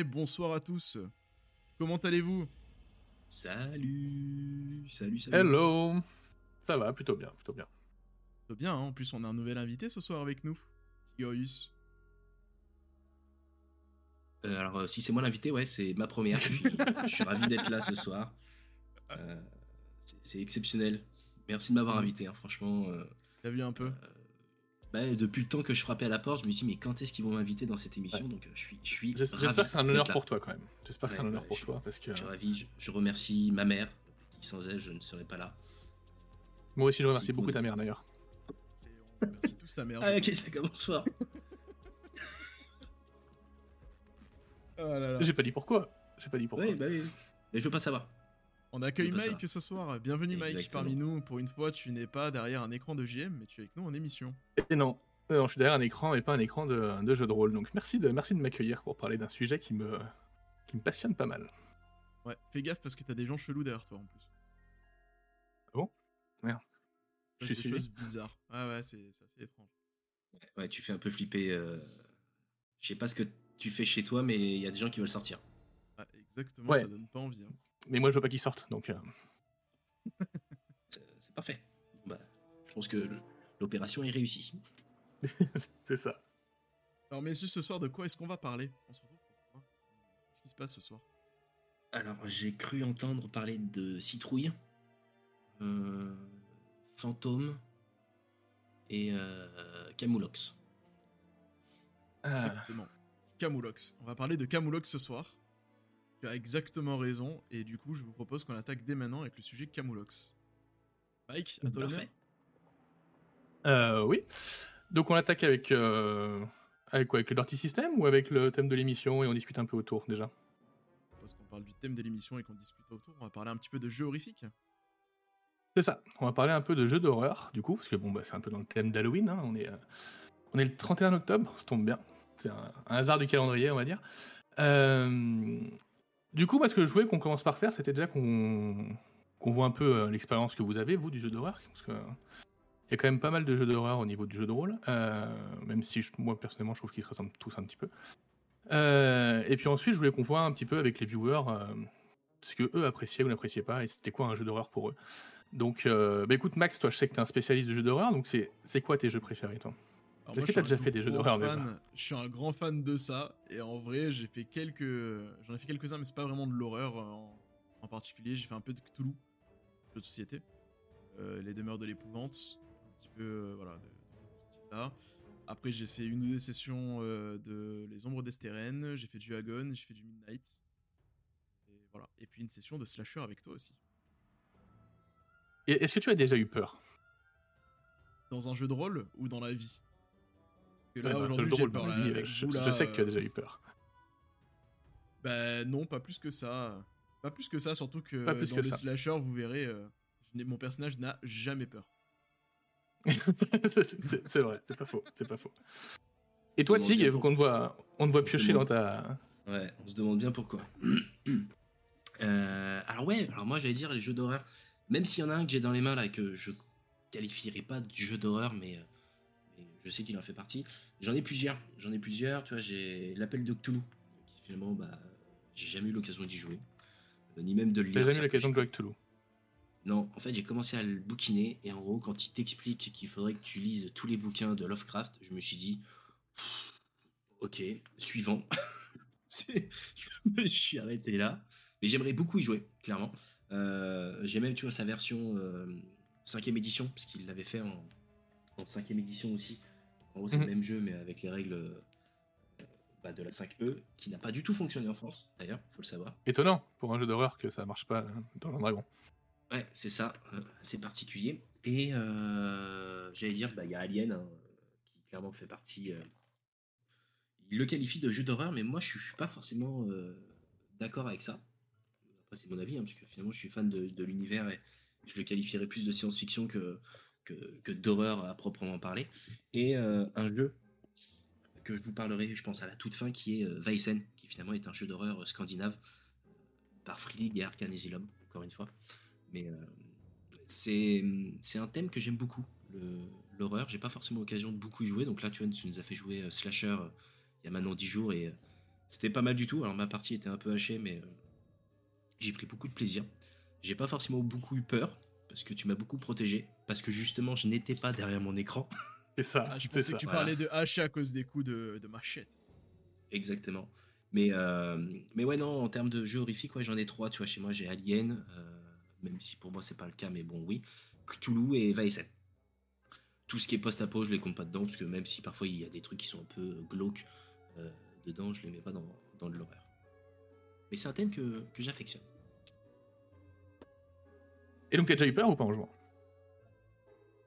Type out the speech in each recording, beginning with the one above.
et bonsoir à tous. Comment allez-vous? Salut, salut, salut. Hello Ça va, plutôt bien, plutôt bien. Plutôt bien, hein. en plus on a un nouvel invité ce soir avec nous, Tigorius. Euh, alors, euh, si c'est moi l'invité, ouais, c'est ma première. Je suis, je suis ravi d'être là ce soir. Euh, c'est- c'est exceptionnel. Merci de m'avoir invité, hein, franchement. euh, T'as vu un peu? Bah, depuis le temps que je frappais à la porte, je me suis dit, mais quand est-ce qu'ils vont m'inviter dans cette émission Donc, euh, je suis, je suis J'espère que c'est un honneur pour toi quand même. J'espère que c'est un honneur pour je- toi parce que Je suis ravi. Je, je remercie ma mère, qui sans elle, je ne serais pas là. moi aussi je remercie beaucoup ta mère d'ailleurs. On remercie tous ta mère. Ah, ok, ça commence fort. Là. J'ai pas dit pourquoi. J'ai pas dit pourquoi. oui, bah oui. Mais je veux pas savoir. On accueille Mike ce soir. Bienvenue Mike parmi nous. Pour une fois, tu n'es pas derrière un écran de JM, mais tu es avec nous en émission. Et non, euh, non, je suis derrière un écran et pas un écran de, de jeu de rôle. Donc merci de, merci de m'accueillir pour parler d'un sujet qui me, qui me passionne pas mal. Ouais, fais gaffe parce que t'as des gens chelous derrière toi en plus. Ah bon? Merde. Je suis des choses bizarres. Ah ouais, c'est c'est assez étrange. Ouais, tu fais un peu flipper. euh, Je sais pas ce que tu fais chez toi, mais il y a des gens qui veulent sortir. Ah, exactement, Ouais. ça donne pas envie. hein. Mais moi je veux pas qu'il sorte. Donc euh, C'est parfait. Bah, je pense que l'opération est réussie. c'est ça. Alors messieurs, ce soir, de quoi est-ce qu'on va parler? On se retrouve pour. Qu'est-ce qui se passe ce soir? Alors, j'ai cru entendre parler de citrouille, euh, fantôme et euh, camoulox. Ah, Exactement. Camoulox. On va parler de Camoulox ce soir. Tu as exactement raison, et du coup, je vous propose qu'on attaque dès maintenant avec le sujet Camoulox. Mike, à toi euh, oui. Donc on attaque avec euh, avec quoi? Avec le Dirty System ou avec le thème de l'émission et on discute un peu autour déjà? Parce qu'on parle du thème de l'émission et qu'on discute autour, on va parler un petit peu de jeux horrifiques. C'est ça. On va parler un peu de jeux d'horreur, du coup, parce que bon, bah, c'est un peu dans le thème d'Halloween. hein. On, est, euh, on est le 31 octobre, ça tombe bien. C'est un, un hasard du calendrier, on va dire. Du coup, moi, ce que je voulais qu'on commence par faire, c'était déjà qu'on voit un peu euh, l'expérience que vous avez, vous, du jeu d'horreur. Parce que il y a quand même pas mal de jeux d'horreur au niveau du jeu de rôle, euh, même si moi, personnellement, je trouve qu'ils se ressemblent tous un petit peu. Euh, et puis ensuite, je voulais qu'on voit un petit peu avec les viewers ce que eux appréciaient ou n'appréciaient pas, et c'était quoi un jeu d'horreur pour eux. Donc, bah écoute, Max, toi, je sais que t'es un spécialiste de jeux d'horreur, donc c'est quoi tes jeux préférés, toi? Est-ce que je t'as suis un déjà fait des jeux d'horreur, Je suis un grand fan de ça, et en vrai, j'ai fait quelques. J'en ai fait quelques-uns, mais c'est pas vraiment de l'horreur euh, en... en particulier. J'ai fait un peu de Cthulhu, jeu de société. Euh, les demeures de l'épouvante, un petit peu. euh, voilà, de, de ce style-là. Après, j'ai fait une ou deux sessions euh, de Les Ombres d'Estérène, j'ai fait du Agon, j'ai fait du Midnight. Et voilà. Et puis une session de Slasher avec toi aussi. Est-ce que tu as déjà eu peur? Dans un jeu de rôle ou dans la vie? Ouais, là, aujourd'hui, j'ai peur. avec je, vous, je là, sais que tu as euh, déjà eu peur. Bah non, pas plus que ça. Pas plus que ça, surtout que Pas plus dans que les ça. slashers, vous verrez, euh, je mon personnage n'a jamais peur. C'est- vrai, c'est pas faux, c'est pas faux. Et toi, Tig, qu'on te voit, on te voit piocher dans ta... Ouais, on se demande bien pourquoi. Euh, alors ouais, alors moi j'allais dire les jeux d'horreur. Même s'il y en a un que j'ai dans les mains là et que je qualifierais pas de jeu d'horreur, mais, euh, mais je sais qu'il en fait partie. J'en ai plusieurs. J'en ai plusieurs. Tu vois, j'ai l'appel de Cthulhu, qui finalement, bah, j'ai jamais eu l'occasion d'y jouer, Euh, ni même de le lire. Jamais eu l'occasion de jouer avec Toulouse. non, en fait, j'ai commencé à le bouquiner et en gros, quand il t'explique qu'il faudrait que tu lises tous les bouquins de Lovecraft, je me suis dit, ok, suivant. Je suis arrêté là. Mais j'aimerais beaucoup y jouer, clairement. Euh, j'ai même, tu vois, sa version euh, 5ème édition, parce qu'il l'avait fait en, en 5ème édition aussi. En gros, c'est Mhm. le même jeu, mais avec les règles euh, bah, de la 5E, qui n'a pas du tout fonctionné en France, d'ailleurs, faut le savoir. Étonnant pour un jeu d'horreur que ça marche pas dans le dragon. Ouais, c'est ça, euh, assez particulier. Et euh, j'allais dire, bah, il y a Alien, hein, qui clairement fait partie. il le qualifie de jeu d'horreur, mais moi je suis pas forcément d'accord avec ça. Après, c'est mon avis, hein, parce que finalement je suis fan de, de l'univers et je le qualifierais plus de science-fiction que, que, d'horreur à proprement parler. Et euh, un jeu que je vous parlerai, je pense, à la toute fin, qui est euh, Weissen, qui finalement est un jeu d'horreur scandinave euh, par Freely et Arcan Asylum, encore une fois. Mais euh, c'est un thème que j'aime beaucoup, l'horreur. J'ai pas forcément l'occasion de beaucoup y jouer. Donc là, tu nous as fait jouer euh, Slasher euh, il y a maintenant 10 jours et euh, C'était pas mal du tout. Alors ma partie était un peu hachée, mais euh, j'ai pris beaucoup de plaisir. J'ai pas forcément beaucoup eu peur parce que tu m'as beaucoup protégé, parce que justement je n'étais pas derrière mon écran. C'est ça. Ah, je pensais ça. que tu voilà. parlais de hacher à cause des coups de, de machette. Exactement. Mais, euh, mais ouais, non, en termes de jeux horrifiques, ouais, j'en ai trois. Tu vois, chez moi, j'ai Alien, euh, même si pour moi, c'est pas le cas, mais bon, oui. Cthulhu et Vaesen. Tout ce qui est post-apo, je les compte pas dedans, parce que même si parfois il y a des trucs qui sont un peu glauques euh, dedans, je les mets pas dans, dans de l'horreur. Mais c'est un thème que, que j'affectionne. Et donc, t'as déjà eu peur ou pas en jouant?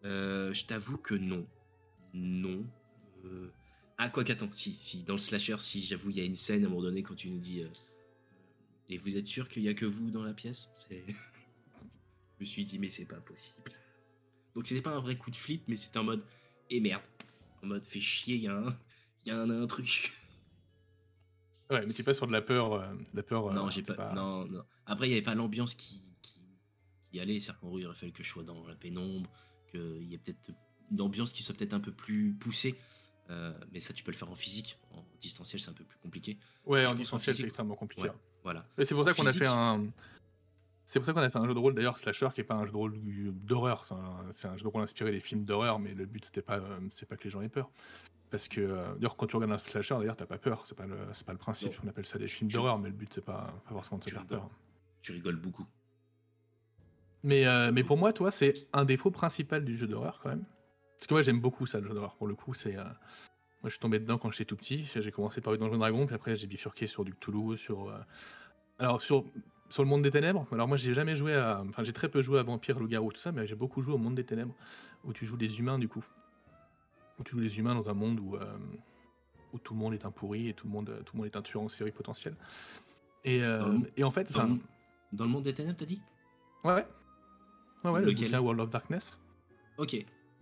Euh, je t'avoue que non. Non. Euh, Ah, quoi qu'attends, si, si, dans le slasher, si, j'avoue, il y a une scène à un moment donné quand tu nous dis. euh, Et vous êtes sûr qu'il y a que vous dans la pièce? Je me suis dit, mais c'est pas possible. Donc c'était pas un vrai coup de flip, mais c'était en mode. Et merde. En mode, fait chier, il y a un. Il y a un, un truc. Ouais, mais t'es pas sur de la peur. euh, de la peur euh, non, j'ai t'es pas, Non, non. Après, il y avait pas l'ambiance qui, qui allait. C'est-à-dire qu'en gros, il aurait fallu que je sois dans la pénombre, qu'il y ait peut-être une ambiance qui soit peut-être un peu plus poussée. Euh, mais ça, tu peux le faire en physique. En distanciel, c'est un peu plus compliqué. Ouais, je en distanciel, c'est extrêmement compliqué. Ouais. Voilà. C'est pour ça qu'on a fait un. C'est pour ça qu'on a fait un jeu de rôle d'ailleurs slasher qui est pas un jeu de rôle d'horreur. C'est un, jeu de rôle inspiré des films d'horreur, mais le but c'était pas euh, c'est pas que les gens aient peur. Parce que euh, d'ailleurs quand tu regardes un slasher d'ailleurs t'as pas peur, c'est pas le c'est pas le principe. Non. On appelle ça des Tu- films d'horreur, mais le but c'est pas, pas forcément de se tu faire rigoles. peur. Tu rigoles beaucoup. Mais euh, mais pour moi toi c'est un défaut principal du jeu d'horreur quand même. Parce que moi j'aime beaucoup ça le jeu d'horreur. Pour le coup c'est euh, moi je suis tombé dedans quand j'étais tout petit. J'ai commencé par Donjons Dragon, puis après j'ai bifurqué sur du Cthulhu, sur euh, alors sur sur le monde des ténèbres. Alors moi j'ai jamais joué à, enfin j'ai très peu joué à Vampire, Loup-garou, tout ça, mais j'ai beaucoup joué au monde des ténèbres où tu joues des humains du coup, où tu joues des humains dans un monde où où tout le monde est un pourri et tout le monde tout le monde est un tueur en série potentiel. Et, et en fait, Dans, dans le monde des ténèbres, t'as dit? Ouais, ouais, ouais, ouais, le bouquin World of Darkness. Ok.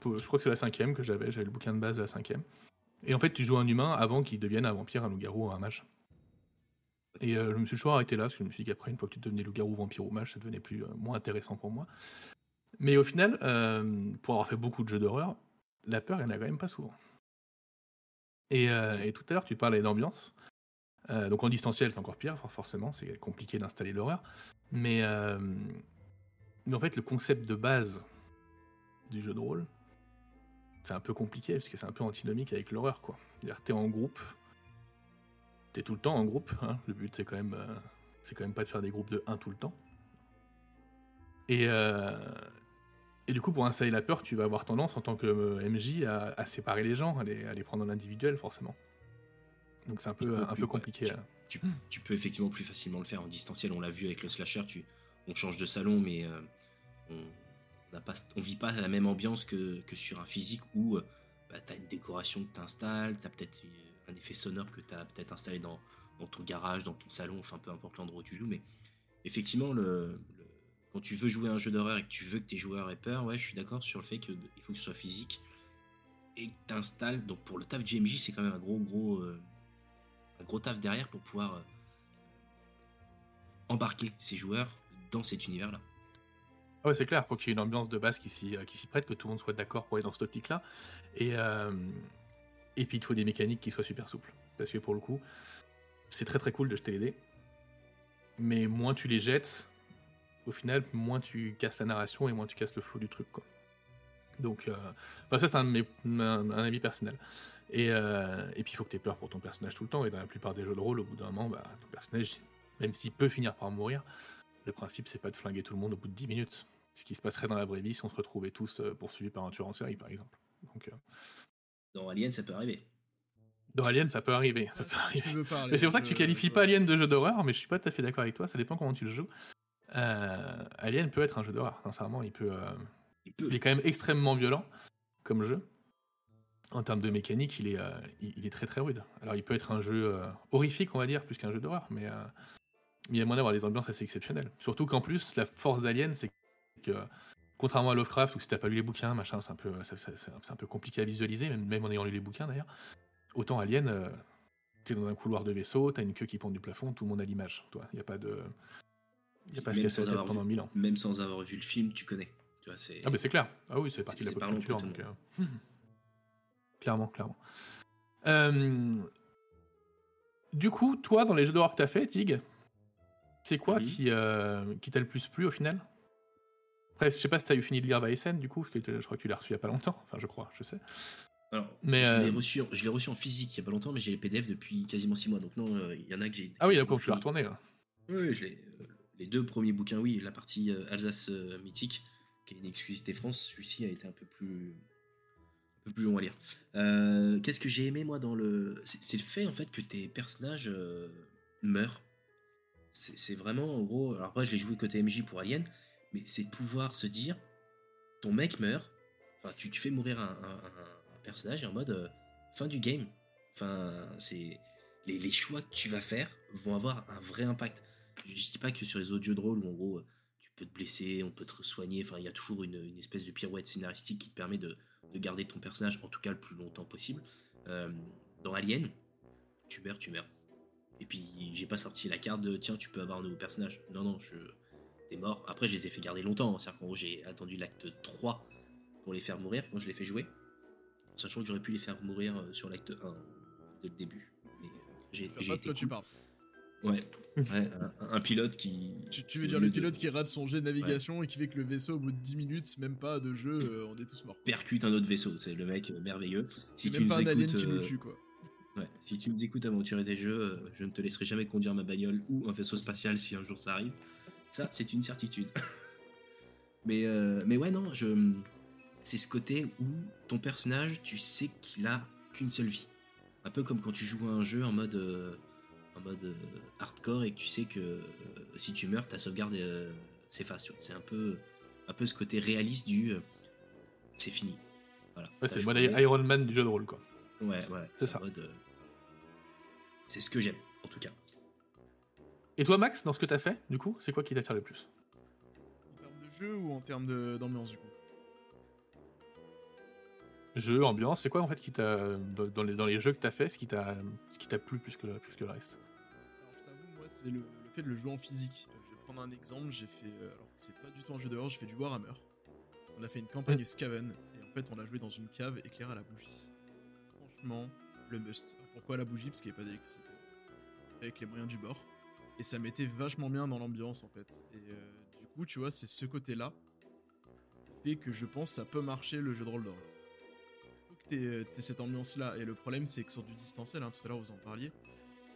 Je crois que c'est la cinquième que j'avais. J'avais le bouquin de base de la cinquième. Et en fait, tu joues un humain avant qu'il devienne un vampire, un loup-garou, un mage. Et euh, je me suis toujours arrêté là, parce que je me suis dit qu'après, une fois que tu devenais loup-garou, vampire ou mage, ça devenait plus, euh, moins intéressant pour moi. Mais au final, euh, pour avoir fait beaucoup de jeux d'horreur, la peur, il n'y en a quand même pas souvent. Et, euh, et tout à l'heure, tu parlais d'ambiance. Donc en distanciel, c'est encore pire, for- forcément, c'est compliqué d'installer l'horreur. Mais, euh, mais en fait, le concept de base du jeu de rôle, c'est un peu compliqué parce que c'est un peu antinomique avec l'horreur, quoi. C'est-à-dire, t'es en groupe, t'es tout le temps en groupe. hein. Le but, c'est quand même, euh, c'est quand même pas de faire des groupes de 1 tout le temps. Et, euh, et du coup, pour installer la peur, tu vas avoir tendance en tant que euh, MJ à, à séparer les gens, à les, à les prendre en individuel, forcément. Donc c'est un peu, un plus, peu ouais. compliqué. euh. Tu, tu peux effectivement plus facilement le faire en distanciel. On l'a vu avec le slasher. Tu, on change de salon, mais euh, on on vit pas la même ambiance que, sur un physique où euh, bah, tu une décoration que tu installes, peut-être euh, un effet sonore que tu as peut-être installé dans, ton garage, dans ton salon, enfin peu importe l'endroit où tu joues. Mais effectivement, quand tu veux jouer un jeu d'horreur et que tu veux que tes joueurs aient peur, ouais, je suis d'accord sur le fait qu'il faut que ce soit physique et que tu. Donc pour le taf du c'est quand même un gros, gros. taf derrière pour pouvoir embarquer ses joueurs dans cet univers-là. Ah Ouais, c'est clair, faut qu'il y ait une ambiance de base qui s'y, euh, qui s'y prête, que tout le monde soit d'accord pour aller dans cette optique-là. Et, euh, et puis il faut des mécaniques qui soient super souples. Parce que pour le coup, c'est très très cool de jeter les dés. Mais moins tu les jettes, au final, moins tu casses la narration et moins tu casses le flow du truc. Quoi. Donc, euh, ça c'est un, un avis personnel. Et, euh, et puis il faut que tu aies peur pour ton personnage tout le temps. Et dans la plupart des jeux de rôle, au bout d'un moment, bah, ton personnage, même s'il peut finir par mourir, le principe, c'est pas de flinguer tout le monde au bout de 10 minutes. Ce qui se passerait dans la vraie vie si on se retrouvait tous euh, poursuivis par un tueur en série, par exemple. Donc, euh, Dans Alien, ça peut arriver. dans Alien, ça peut arriver. Ça peut arriver. parler, Mais c'est pour ça que tu qualifies pas Alien de jeu d'horreur, mais je suis pas tout à fait d'accord avec toi, ça dépend comment tu le joues. Euh, Alien peut être un jeu d'horreur, sincèrement, il peut. euh, Il peut. il est quand même extrêmement violent comme jeu. En termes de mécanique, il est, euh, il, il est très très rude. Alors il peut être un jeu euh, horrifique, on va dire, plus qu'un jeu d'horreur, mais euh, il y a moyen d'avoir des ambiances assez exceptionnelles. Surtout qu'en plus, la force d'Alien, c'est que contrairement à Lovecraft, où si t'as pas lu les bouquins, machin, c'est un peu, c'est un- peu compliqué à visualiser, même, même en ayant lu les bouquins d'ailleurs. Autant Alien, euh, t'es dans un couloir de vaisseau, t'as une queue qui pend du plafond, tout le monde a l'image. Toi, il y a pas de, il y a pas Même sans avoir pendant vu- mille ans. Même sans avoir vu le film, tu connais. Tu vois, c'est. Ah mais c'est clair. Ah oui, c'est parti de la pop culture. donc, euh, Clairement, clairement. Euh, du coup, toi, dans les jeux d'horreur que t'as fait, Tig, c'est quoi qui, euh, qui t'a le plus plu au final? Après, je sais pas si t'as eu fini de lire Bison, du coup, parce que je crois que tu l'as reçu il y a pas longtemps. Enfin, je crois, je sais. Alors, Mais, je l'ai euh, reçu, je l'ai reçu en physique il y a pas longtemps, mais j'ai les PDF depuis quasiment 6 mois. Donc non, euh, il y en a que j'ai. Ah oui, d'accord, tu l'as retourné. là. Oui, je l'ai. les deux premiers bouquins, oui. La partie Alsace mythique, qui est une exclusivité France, celui-ci a été un peu plus, un peu plus long à lire. Euh, Qu'est-ce que j'ai aimé moi dans le, c'est c'est le fait en fait que tes personnages euh, meurent. C'est vraiment en gros. Alors après, je l'ai joué côté MJ pour Alien, mais c'est de pouvoir se dire, ton mec meurt. Enfin, tu, fais mourir un, personnage et en mode euh, fin du game. Enfin, c'est les, choix que tu vas faire vont avoir un vrai impact. Je, je dis pas que sur les autres jeux de rôle où en gros euh, tu peux te blesser, on peut te soigner, enfin il y a toujours une, espèce de pirouette scénaristique qui te permet de, de garder ton personnage en tout cas le plus longtemps possible. Euh, dans Alien, tu meurs, tu meurs. Et puis j'ai pas sorti la carte de tiens tu peux avoir un nouveau personnage. Non non, je t'es mort. Après je les ai fait garder longtemps, hein. c'est-à-dire qu'en gros j'ai attendu l'acte 3 pour les faire mourir quand je les fais jouer. Sachant que j'aurais pu les faire mourir euh, sur l'acte 1 dès le début. Mais euh, j'ai été tu parles. Ouais, ouais un, un pilote qui. Tu, tu veux dire le de pilote qui rate son jet de navigation et qui fait que le vaisseau, au bout de 10 minutes, même pas de jeu, euh, on est tous morts. percute un autre vaisseau, c'est le mec merveilleux. Si tu même nous pas un alien qui nous tue, quoi. Ouais, si tu nous écoutes aventurer des jeux, euh, je ne te laisserai jamais conduire ma bagnole ou un vaisseau spatial si un jour ça arrive. Ça, c'est une certitude. mais, euh, mais ouais, non, je... c'est ce côté où ton personnage, tu sais qu'il a qu'une seule vie. Un peu comme quand tu joues à un jeu en mode, euh, en mode euh, hardcore et que tu sais que si tu meurs, ta sauvegarde s'efface. C'est un peu, un peu ce côté réaliste du c'est fini. Voilà. Ouais, c'est Iron Man du jeu de rôle, quoi. Ouais, ouais, C'est c'est ça. mode, euh, C'est ce que j'aime, en tout cas. Et toi, Max, dans ce que t'as fait, du coup, c'est quoi qui t'attire le plus? En termes de jeu ou en termes de- d'ambiance, du coup? Jeu, ambiance, c'est quoi en fait qui t'a dans dans les, dans les jeux que t'as fait, ce qui t'a ce qui t'a plu plus que, le- plus que le reste? Alors, je t'avoue, moi, c'est le, le fait de le jouer en physique. Euh, Je vais prendre un exemple. J'ai fait. euh, alors, c'est pas du tout un jeu d'horreur, j'ai fait du Warhammer. On a fait une campagne Skaven, et en fait, on l'a joué dans une cave éclairée à la bougie. Le must. Pourquoi la bougie? Parce qu'il n'y avait pas d'électricité. Avec les moyens du bord. Et ça mettait vachement bien dans l'ambiance, en fait. Et euh, du coup, tu vois, c'est ce côté-là fait que je pense ça peut marcher le jeu de rôle. Faut que t'aies t'aies cette ambiance-là. Et le problème, c'est que sur du distanciel, hein, tout à l'heure vous en parliez,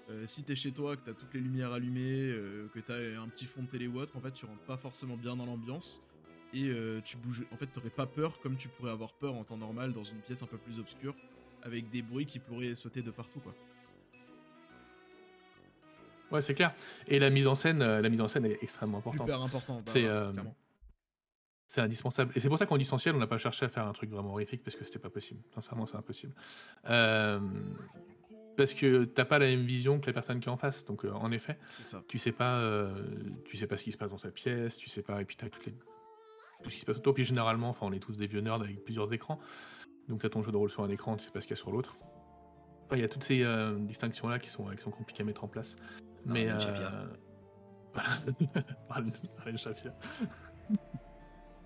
euh, si t'es chez toi, que t'as toutes les lumières allumées, euh, que t'as un petit fond de télé ou autre, en fait, tu rentres pas forcément bien dans l'ambiance. Et euh, tu bouges. En fait, t'aurais pas peur comme tu pourrais avoir peur en temps normal dans une pièce un peu plus obscure, avec des bruits qui pourraient sauter de partout, quoi. Ouais, c'est clair. Et la mise en scène, euh, la mise en scène est extrêmement importante. Super important. bah, C'est, euh. C'est indispensable. Et c'est pour ça qu'en distanciel, on n'a pas cherché à faire un truc vraiment horrifique parce que c'était pas possible. Sincèrement, c'est impossible. Euh, parce que t'as pas la même vision que la personne qui est en face. Donc, euh, en effet, ça. tu sais pas, tu sais pas ce qui se passe dans sa pièce, tu sais pas, et puis t'as toutes les, tout ce qui se passe autour. Puis généralement, enfin, on est tous des vieux nerds avec plusieurs écrans. Donc, t'as ton jeu de rôle sur un écran, tu sais pas ce qu'il y a sur l'autre. Enfin, il y a toutes ces euh, distinctions là qui sont, qui sont compliquées à mettre en place. Mais Arlen euh, par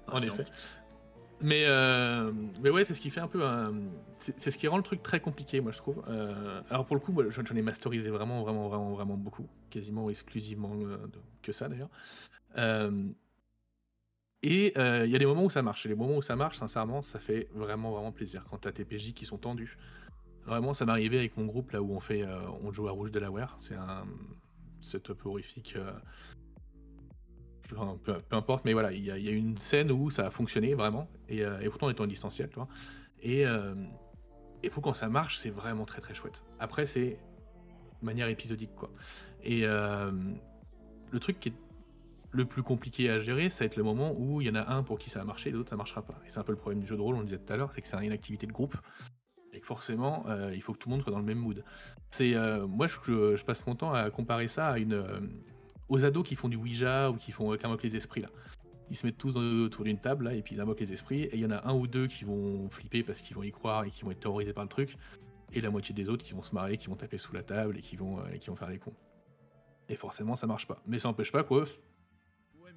En effet. Mais, euh, mais ouais, c'est ce qui fait un peu un... C'est ce qui rend le truc très compliqué, moi, je trouve. Euh, alors, pour le coup, j'en ai masterisé vraiment, vraiment, vraiment, vraiment beaucoup. Quasiment exclusivement euh, que ça, d'ailleurs. Euh, et euh, il y a des moments où ça marche. Et les moments où ça marche, sincèrement, ça fait vraiment, vraiment plaisir. Quand t'as tes PJ qui sont tendus. Vraiment, ça m'est arrivé avec mon groupe, là où on fait... euh, on joue à Rouge Delaware. C'est un setup horrifique... euh, Enfin, peu, peu importe, mais voilà, il y, a- une scène où ça a fonctionné vraiment, et, euh, pourtant on était en distanciel, tu vois. Et, et pour quand ça marche, c'est vraiment très très chouette. Après, c'est manière épisodique, quoi. Et le truc qui est le plus compliqué à gérer, ça va être le moment où il y en a un pour qui ça a marché et l'autre ça marchera pas. Et c'est un peu le problème du jeu de rôle, on le disait tout à l'heure, c'est que c'est une activité de groupe, et que forcément, euh, il faut que tout le monde soit dans le même mood. C'est euh, moi, je, passe mon temps à comparer ça euh, aux ados qui font du Ouija ou qui font invoquent les esprits là. Ils se mettent tous autour d'une table là et puis ils invoquent les esprits et il y en a un ou deux qui vont flipper parce qu'ils vont y croire et qui vont être terrorisés par le truc et la moitié des autres qui vont se marrer, qui vont taper sous la table et qui vont et qui vont faire les cons. Et forcément ça marche pas. Mais ça n'empêche pas quoi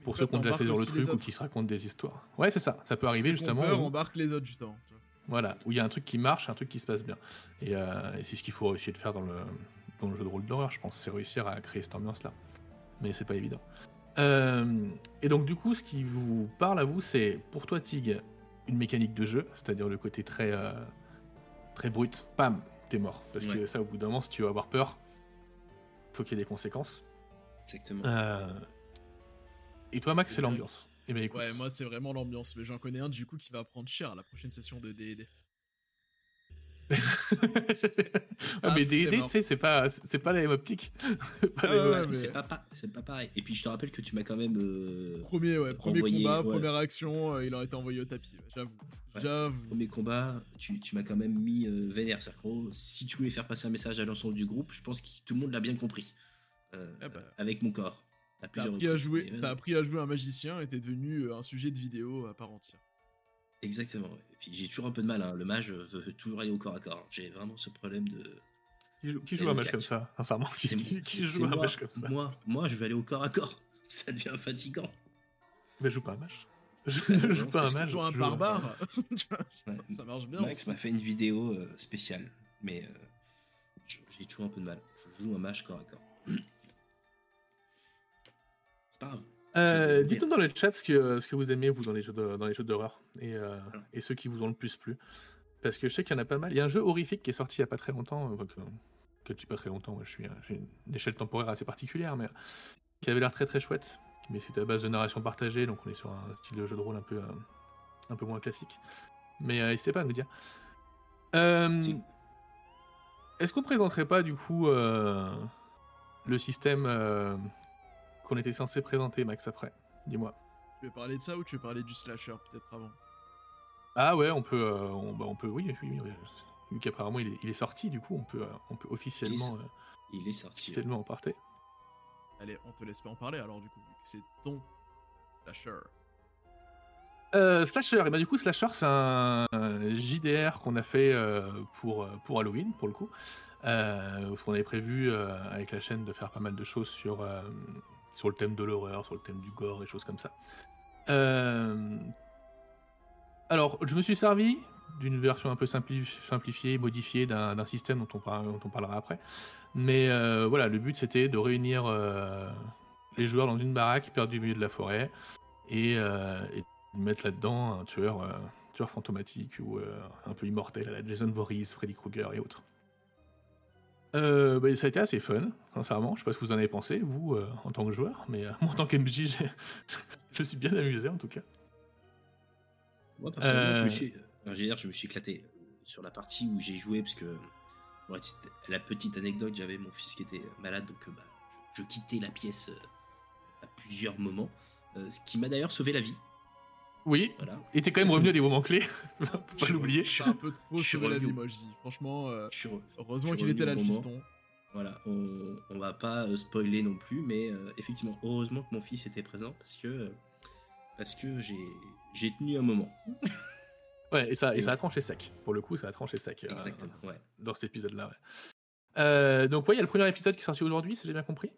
pour ceux qui ont déjà fait sur le truc ou qui se racontent des histoires. Ouais c'est ça, ça peut arriver Ceux justement. peur où- embarque les autres, justement. tu vois. voilà, où il y a un truc qui marche, un truc qui se passe bien. Et, euh, et c'est ce qu'il faut essayer de faire dans le, dans le jeu de rôle d'horreur, je pense, c'est réussir à créer cette ambiance-là. Mais c'est pas évident. Euh, et donc du coup, ce qui vous parle à vous, c'est pour toi, Tig, une mécanique de jeu, c'est-à-dire le côté très, euh, très brut. Pam, t'es mort. Parce que ça, au bout d'un moment, si tu veux avoir peur, faut qu'il y ait des conséquences. Exactement. Et toi, Max, c'est l'ambiance. Eh ben écoute. Ouais, moi c'est vraiment l'ambiance, mais j'en connais un du coup qui va prendre cher à la prochaine session de D&D. Ah, Ah, mais D&D, tu sais, c'est pas, c'est pas la même optique. Pas Ah ouais, mais- c'est pas, pa- pas pareil. Et puis je te rappelle que tu m'as quand même. euh, Premier, ouais, premier Envoyé, combat, ouais. première action, euh, il a été envoyé au tapis, ouais, j'avoue. Premier combat, tu, tu m'as quand même mis euh, vénère. Gros, si tu voulais faire passer un message à l'ensemble du groupe, je pense que tout le monde l'a bien compris. Euh, Ah bah. Avec mon corps. T'as plusieurs appris, à jouer, euh, t'as appris à jouer un magicien et t'es devenu euh, un sujet de vidéo à part entière. Exactement. Et puis j'ai toujours un peu de mal. hein. Le mage veut toujours aller au corps à corps. J'ai vraiment ce problème de. Qui joue, qui joue Et un match catch. comme ça, sincèrement Qui, C'est qui c'est- joue c'est un moi, match comme ça? Moi, moi, je vais aller au corps à corps. Ça devient fatigant. Mais je joue pas un match. Je non, joue pas un match. Un je joue barbare, Ouais. ça marche bien. Max m'a fait une vidéo euh, spéciale, mais euh, j'ai toujours un peu de mal. Je joue un match corps à corps. C'est pas grave. Euh, Dites-nous dans le chat ce que, ce que vous aimez, vous, dans les jeux de- dans les jeux d'horreur, et, euh, Voilà. et ceux qui vous ont le plus plu. Parce que je sais qu'il y en a pas mal. Il y a un jeu horrifique qui est sorti il y a pas très longtemps, euh, que, que je dis pas très longtemps, moi, je suis, euh, j'ai une échelle temporaire assez particulière, mais qui avait l'air très très chouette. Mais c'était à base de narration partagée, donc on est sur un style de jeu de rôle un peu, un peu moins classique. Mais n'hésitez pas à nous dire. Si. Est-ce qu'on présenterait pas du coup le système qu'on était censé présenter, Max, après Dis-moi. Tu veux parler de ça ou tu veux parler du slasher peut-être avant Ah ouais, on peut, euh, on, bah, on peut, oui, oui, oui, oui. Vu qu'apparemment il est, il est sorti, du coup, on peut, euh, on peut officiellement, Il euh, Il est sorti. officiellement en parler. Allez, on te laisse pas en parler alors du coup, vu que c'est ton slasher. Euh, Slasher, et bah du coup Slasher c'est un, un JDR qu'on a fait euh, pour, euh, pour Halloween pour le coup. Euh, parce qu'on avait prévu euh, avec la chaîne de faire pas mal de choses sur, euh, sur le thème de l'horreur, sur le thème du gore, des choses comme ça. Euh, alors je me suis servi d'une version un peu simpli- simplifiée, modifiée d'un système dont on, parlera après. Mais euh, voilà, le but c'était de réunir euh, les joueurs dans une baraque perdue au milieu de la forêt et, mettre là-dedans un tueur, fantomatique ou un peu immortel Jason Voorhees, Freddy Krueger et autres. Euh, bah, ça a été assez fun, sincèrement. Je sais pas ce que vous en avez pensé, vous, euh, en tant que joueur, mais euh, moi, en tant qu'MJ, je suis bien amusé en tout cas. Moi, personnellement, je me suis. alors, dire, je me suis éclaté sur la partie où j'ai joué, parce que. bon, la petite- anecdote, j'avais mon fils qui était malade, donc bah, je, quittais la pièce à plusieurs moments. ce qui m'a d'ailleurs sauvé la vie. Oui, Voilà. et t'es quand même revenu à des moments clés, faut Je pas suis l'oublier. C'est un peu trop Je suis sauvé la vie, moi je dis. Franchement, euh, Je suis re- heureusement je suis qu'il était là le fiston. Voilà, on, on va pas euh, spoiler non plus, mais euh, effectivement, heureusement que mon fils était présent parce que euh, parce que j'ai j'ai tenu un moment. Ouais, et ça, et ça a tranché sec. Pour le coup, ça a tranché sec euh, Exactement. Ouais. dans cet épisode-là. ouais. Euh, donc, ouais, il y a le premier épisode qui est sorti aujourd'hui, si j'ai bien compris.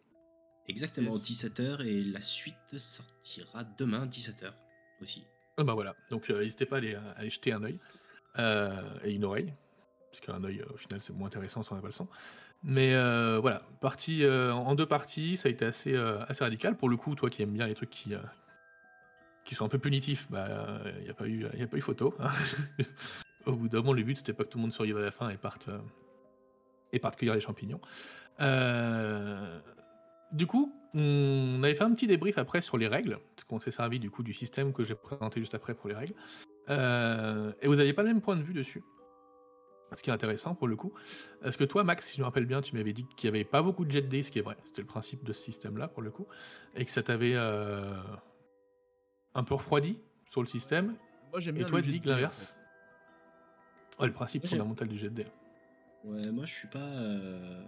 Exactement, Yes. 17h et la suite sortira demain 17h aussi. Ah bah voilà, donc euh, n'hésitez pas à aller, jeter un œil euh, et une oreille, parce qu'un œil euh, au final c'est moins intéressant si on n'a pas le son. Mais voilà, partie, en deux parties, ça a été assez, assez radical. Pour le coup, toi qui aimes bien les trucs qui, qui sont un peu punitifs, bah il n'y a, pas eu- a pas eu photo. hein. au bout d'un moment, le but c'était pas que tout le monde survive à la fin et parte, et parte cueillir les champignons. Du coup, on avait fait un petit débrief après sur les règles, parce qu'on s'est servi du coup du système que j'ai présenté juste après pour les règles. Euh, et vous n'aviez pas le même point de vue dessus. Ce qui est intéressant pour le coup. Parce que toi, Max, si je me rappelle bien, tu m'avais dit qu'il n'y avait pas beaucoup de jet dés, ce qui est vrai. C'était le principe de ce système-là pour le coup. Et que ça t'avait euh, un peu refroidi sur le système. Moi j'aime Et toi, Dick, dés, en l'inverse fait. Ouais, le principe fondamental du jet de dés. Ouais, moi je suis pas. Euh...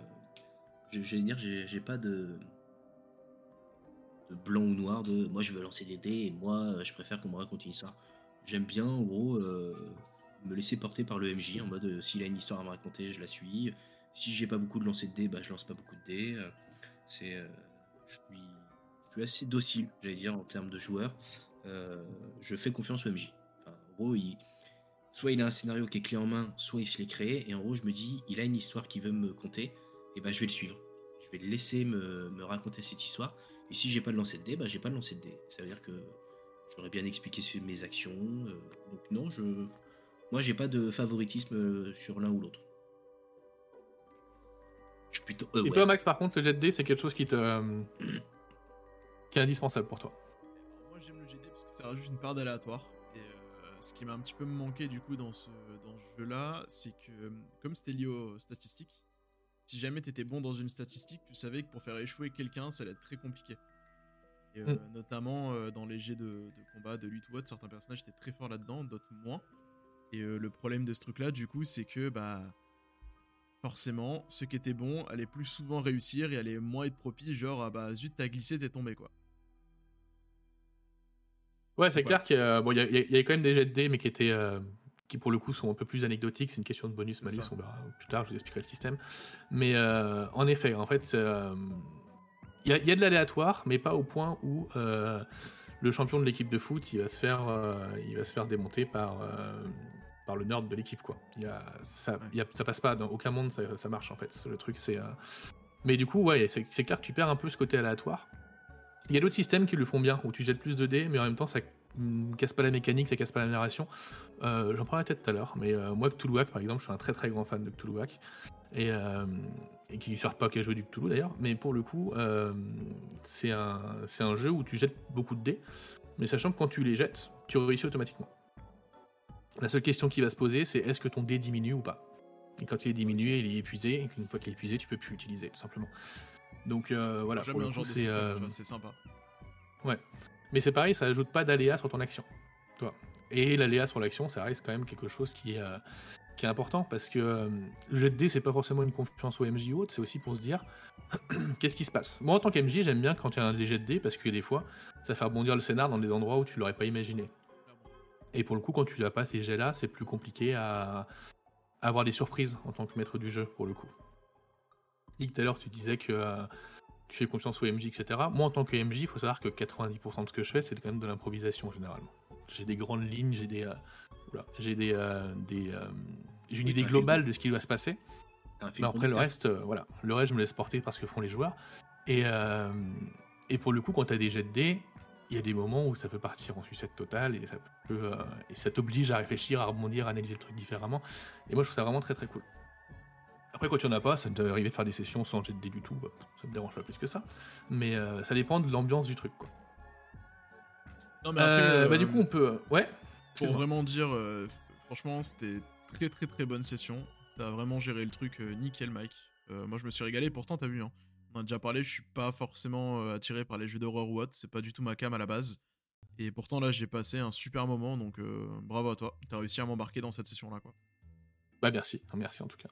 je- dire, j'ai j'ai pas de... de blanc ou noir. De moi je veux lancer des dés et moi euh, je préfère qu'on me raconte une histoire. J'aime bien en gros euh, me laisser porter par le MJ en mode euh, s'il a une histoire à me raconter, je la suis. Si j'ai pas beaucoup de lancer de dés, bah je lance pas beaucoup de dés. Euh, C'est. je suis, assez docile, j'allais dire, en termes de joueur. Je fais confiance au MJ. En gros, il, soit il a un scénario qui est clé en main, soit il se l'est créé. Et en gros, je me dis, il a une histoire qu'il veut me conter. et ben je vais le suivre. Je vais le laisser me, me raconter cette histoire. Et si j'ai pas de lancer de dés, bah j'ai pas de lancer de dés. Ça veut dire que j'aurais bien expliqué mes actions. euh, donc non, je, moi j'ai pas de favoritisme euh, sur l'un ou l'autre. Je suis plutôt. euh, Et toi, Max, par contre, le jet de dés, c'est quelque chose qui te. qui est indispensable pour toi. Moi j'aime le GD parce que ça rajoute une part d'aléatoire. Et euh, ce qui m'a un petit peu manqué du coup dans ce, dans ce jeu-là, c'est que comme c'était lié aux statistiques, si jamais t'étais bon dans une statistique, tu savais que pour faire échouer quelqu'un, ça allait être très compliqué. Et euh, Mm. notamment euh, dans les jets de, de combat, de lutte ou autre, certains personnages étaient très forts là-dedans, d'autres moins. Et euh, le problème de ce truc-là, du coup, c'est que bah forcément, ceux qui étaient bons allaient plus souvent réussir et allaient moins être propices, genre ah bah zut t'as glissé, t'es tombé quoi. Ouais, c'est clair qu'il bon, y avait quand même des jets de dés, mais qui étaient. Qui pour le coup sont un peu plus anecdotiques. C'est une question de bonus, malus, on verra plus tard, je vous expliquerai le système. Mais euh, en effet, en fait, euh, il y, a, il y a de l'aléatoire, mais pas au point où euh, le champion de l'équipe de foot, il va se faire, il va se faire démonter par, par le nerd de l'équipe, quoi. Il y a, ça, y a- ça passe pas dans aucun monde, ça, ça marche en fait. Le truc, c'est. Mais du coup, ouais, c'est clair que tu perds un peu ce côté aléatoire. Il y a d'autres systèmes qui le font bien, où tu jettes plus de dés, mais en même temps, ça casse pas la mécanique, ça casse pas la narration. Euh, J'en parlerai peut-être tout à l'heure, mais euh, moi, Cthulhuac, par exemple, je suis un très très grand fan de Cthulhuac, et, euh, et qui ne sert pas qu'à jouer du Cthulhu d'ailleurs, mais pour le coup, c'est un, un jeu où tu jettes beaucoup de dés, mais sachant que quand tu les jettes, tu réussis automatiquement. La seule question qui va se poser, c'est est-ce que ton dé diminue ou pas? Et quand il est diminué, il est épuisé, et qu'une fois qu'il est épuisé, tu peux plus l'utiliser, tout simplement. Donc euh, voilà, J'aime bien genre c'est euh, sympa. Mais c'est pareil, ça ajoute pas d'aléa sur ton action. Toi. Et l'aléa sur l'action, ça reste quand même quelque chose qui est, euh, important parce que le jet de dés, c'est pas forcément une confiance au MJ ou autre, c'est aussi pour se dire qu'est-ce qui se passe? Moi, en tant qu'MJ, j'aime bien quand il y a un jets de dés parce que des fois, ça fait rebondir le scénar dans des endroits où tu l'aurais pas imaginé. Et pour le coup, quand tu n'as pas ces jets-là, c'est plus compliqué à avoir des surprises en tant que maître du jeu, pour le coup. Tout à l'heure, tu disais que euh, tu fais confiance au MJ, etc. Moi, en tant que MJ, il faut savoir que 90% de ce que je fais, c'est quand même de l'improvisation, généralement. J'ai des grandes lignes, j'ai des... euh, oula, j'ai des... euh, des euh, j'ai une idée globale de ce qui doit se passer. Mais après, le reste, euh, voilà. Le reste, je me laisse porter par ce que font les joueurs. Et, et pour le coup, quand tu as des jets de dés, il y a des moments où ça peut partir en sucette totale et ça peut et ça t'oblige à réfléchir, à rebondir, à analyser le truc différemment. Et moi, je trouve ça vraiment très très cool. Après, quand il n'y en a pas, ça peut arriver de faire des sessions sans jet de dés du tout. ça me dérange pas plus que ça. Mais euh, ça dépend de l'ambiance du truc. Quoi. Non, mais après, Euh, bah, euh, du coup, on peut. Ouais. pour vraiment dire, euh, franchement, c'était très très très bonne session. T'as vraiment géré le truc euh, nickel, Mike. Euh, moi, je me suis régalé. Pourtant, t'as vu, hein, on a déjà parlé. Je suis pas forcément euh, attiré par les jeux d'horreur ou autre. C'est pas du tout ma cam à la base. Et pourtant, là, j'ai passé un super moment. Donc, euh, bravo à toi. T'as réussi à m'embarquer dans cette session-là, quoi. Bah, merci. Merci en tout cas.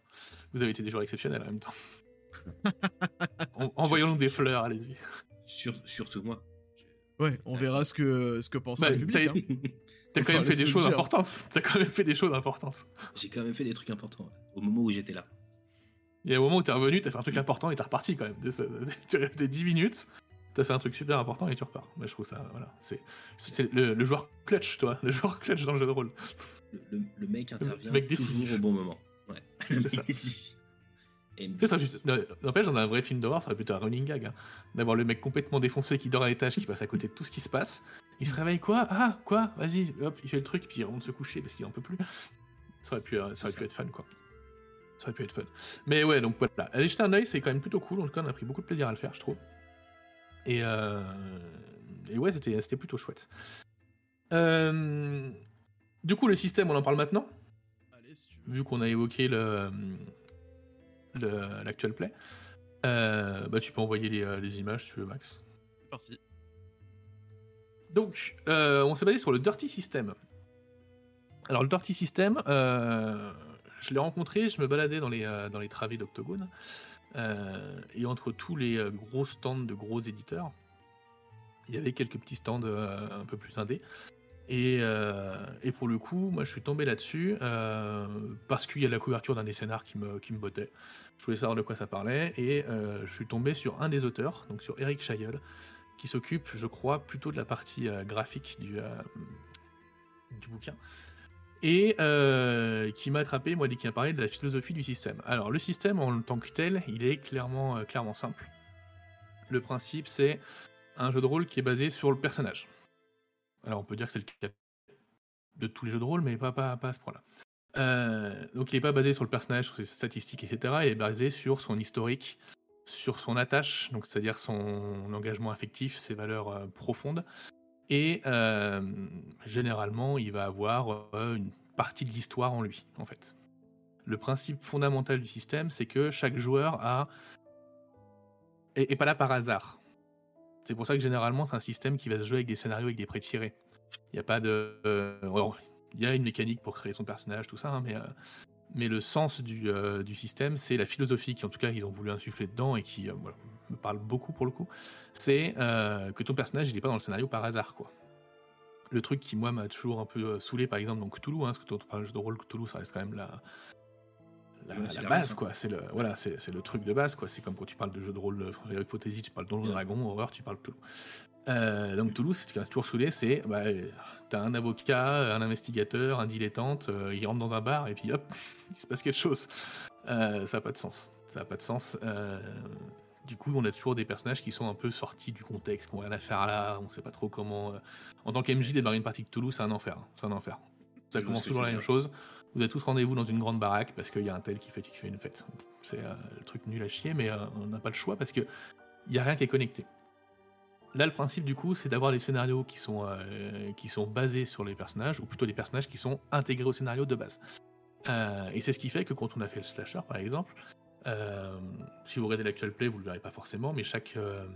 Vous avez été des joueurs exceptionnels en même temps. En- Envoyons-nous des fleurs, allez-y. Sur- surtout moi. Ouais, on verra ce que ce que pense Bah, le public. t'as- hein. T'as quand même fait des choses importantes. T'as quand même fait des choses importantes. J'ai quand même fait des trucs importants au moment où j'étais là. Il y a un moment où t'es revenu, t'as fait un truc important et t'es reparti quand même. T'es resté 10 minutes, t'as fait un truc super important et tu repars. Moi je trouve ça, voilà. C'est c'est le, le joueur clutch, toi. Le joueur clutch dans le jeu de rôle. Le, le- le mec intervient mec décisif. toujours au bon moment. Ouais. C'est ça. Non, N'empêche, dans un vrai film d'horreur, ça aurait pu être un running gag. hein. D'avoir le mec complètement défoncé qui dort à l'étage, qui passe à côté de tout ce qui se passe. Il se réveille quoi? Ah, quoi? Vas-y, hop, il fait le truc, puis il rentre se coucher parce qu'il en peut plus. Ça aurait pu, euh, ça aurait C'est pu être fun, quoi. Ça aurait pu être fun. Mais ouais, donc voilà. Allez jeter un oeil, c'est quand même plutôt cool. En tout cas, on a pris beaucoup de plaisir à le faire, je trouve. Et, euh... Et ouais, c'était plutôt chouette. Euh, Du coup, le système, on en parle maintenant vu qu'on a évoqué le l'actual play. Euh, bah, tu peux envoyer les, les images, si tu veux, Max. C'est parti. Donc, euh, on s'est basé sur le Dirty System. Alors, le Dirty System, euh, je l'ai rencontré, je me baladais dans les, dans les travées d'Octogone, euh, et entre tous les euh, gros stands de gros éditeurs, il y avait quelques petits stands euh, un peu plus indés. Et, et pour le coup, moi je suis tombé là-dessus parce qu'il y a la couverture d'un des scénars qui me, qui me bottait. Je voulais savoir de quoi ça parlait et je suis tombé sur un des auteurs, donc sur Eric Chailleul, qui s'occupe, je crois, plutôt de la partie graphique du, du bouquin. Et euh, qui m'a attrapé, moi, dès qu'il a parlé de la philosophie du système. Alors, le système en tant que tel, il est clairement, euh, clairement simple. Le principe, c'est un jeu de rôle qui est basé sur le personnage. Alors, on peut dire que c'est le cas de tous les jeux de rôle, mais pas, pas, pas à ce point-là. Euh, donc, il n'est pas basé sur le personnage, sur ses statistiques, etc. Il est basé sur son historique, sur son attache, c'est-à-dire son engagement affectif, ses valeurs profondes, et euh, généralement, il va avoir euh, une partie de l'histoire en lui, en fait. Le principe fondamental du système, c'est que chaque joueur a est, pas là par hasard. C'est pour ça que généralement, c'est un système qui va se jouer avec des scénarios avec des pré-tirés. Il n'y a pas de. Euh, il y a une mécanique pour créer son personnage, tout ça, hein, mais mais le sens du, du système, c'est la philosophie qui, en tout cas, ils ont voulu insuffler dedans et qui me parle beaucoup pour le coup, c'est euh, que ton personnage il est pas dans le scénario par hasard quoi. Le truc qui moi m'a toujours un peu euh, saoulé par exemple dans Cthulhu, hein, parce que quand on parle de rôle Cthulhu ça reste quand même la, la, base hein. quoi, c'est le voilà c'est le truc de base quoi. C'est comme quand tu parles de jeu de rôle Heroic Fantasy, tu parles Donjon Dragon, horreur, tu parles Cthulhu. Euh, donc Toulouse, ce qui m'a toujours saoulé, c'est bah, t'as un avocat, un investigateur, un dilettante, euh, il rentre dans un bar et puis hop, il se passe quelque chose. ça n'a pas de sens. Ça n'a pas de sens. Du coup, on a toujours des personnages qui sont un peu sortis du contexte, qui n'ont rien à faire là, on sait pas trop comment. Euh. En tant qu'MJ, démarrer une partie de Toulouse, c'est un enfer. Hein. C'est un enfer. Ça commence toujours la même chose. Vous avez tous rendez-vous dans une grande baraque parce qu'il y a un tel qui fait, qui fait une fête. C'est euh, le truc nul à chier, mais euh, on n'a pas le choix parce qu'il n'y a rien qui est connecté. Là, le principe du coup, c'est d'avoir des scénarios qui sont, qui sont basés sur les personnages, ou plutôt des personnages qui sont intégrés au scénario de base. et c'est ce qui fait que quand on a fait le slasher, par exemple, euh, si vous regardez l'actual play, vous le verrez pas forcément, mais chaque, euh,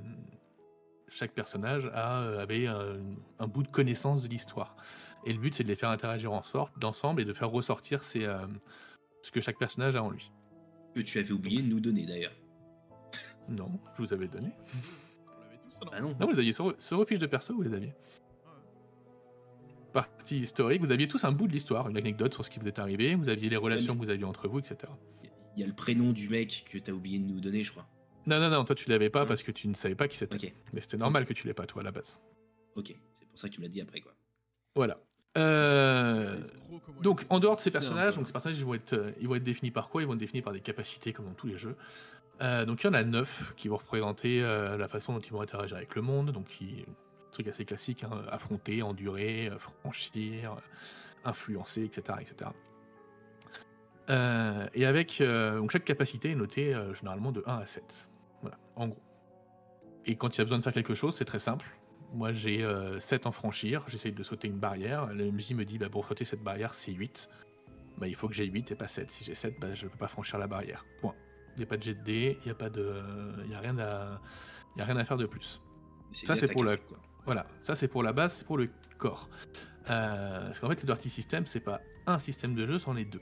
chaque personnage a, euh, avait un, bout de connaissance de l'histoire. Et le but, c'est de les faire interagir en sorte, d'ensemble et de faire ressortir ce que chaque personnage a en lui. Que tu avais oublié de nous donner d'ailleurs. Non, je vous avais donné. tous, ah non. non, vous aviez sur, sur vos fiches de perso, vous les aviez. Partie historique, vous aviez tous un bout de l'histoire, une anecdote sur ce qui vous est arrivé, vous aviez les relations que vous aviez entre vous, etc il y a le prénom du mec que tu as oublié de nous donner, je crois. Non, non, non, toi tu l'avais pas parce que tu ne savais pas qui c'était. Mais c'était normal que tu l'aies pas, toi, à la base. Ok, c'est pour ça que tu me l'as dit après, quoi. Voilà. Euh, donc, en dehors de ces personnages, donc ces personnages ils vont, être, euh, ils vont être définis par quoi? Ils vont être définis par des capacités, comme dans tous les jeux. Euh, donc, il y en a neuf qui vont représenter la façon dont ils vont interagir avec le monde. Donc, truc assez classique hein, affronter, endurer, franchir, influencer, etc. etc. Euh, et avec euh, donc chaque capacité est notée euh, généralement de 1 à 7. Voilà, en gros. Et quand il y a besoin de faire quelque chose, c'est très simple. Moi j'ai 7 en franchir, j'essaye de sauter une barrière. Le MJ me dit bah, pour sauter cette barrière c'est 8. Bah, il faut que j'ai 8 et pas 7. Si j'ai 7, bah, je ne peux pas franchir la barrière. Point. Il n'y a pas de jet de dés, il n'y a, pas de... il y a, rien à... a rien à faire de plus. Ça c'est pour la... Voilà, ça c'est pour la base, c'est pour le corps. parce qu'en fait le Dirty System c'est pas un système de jeu, c'en est deux.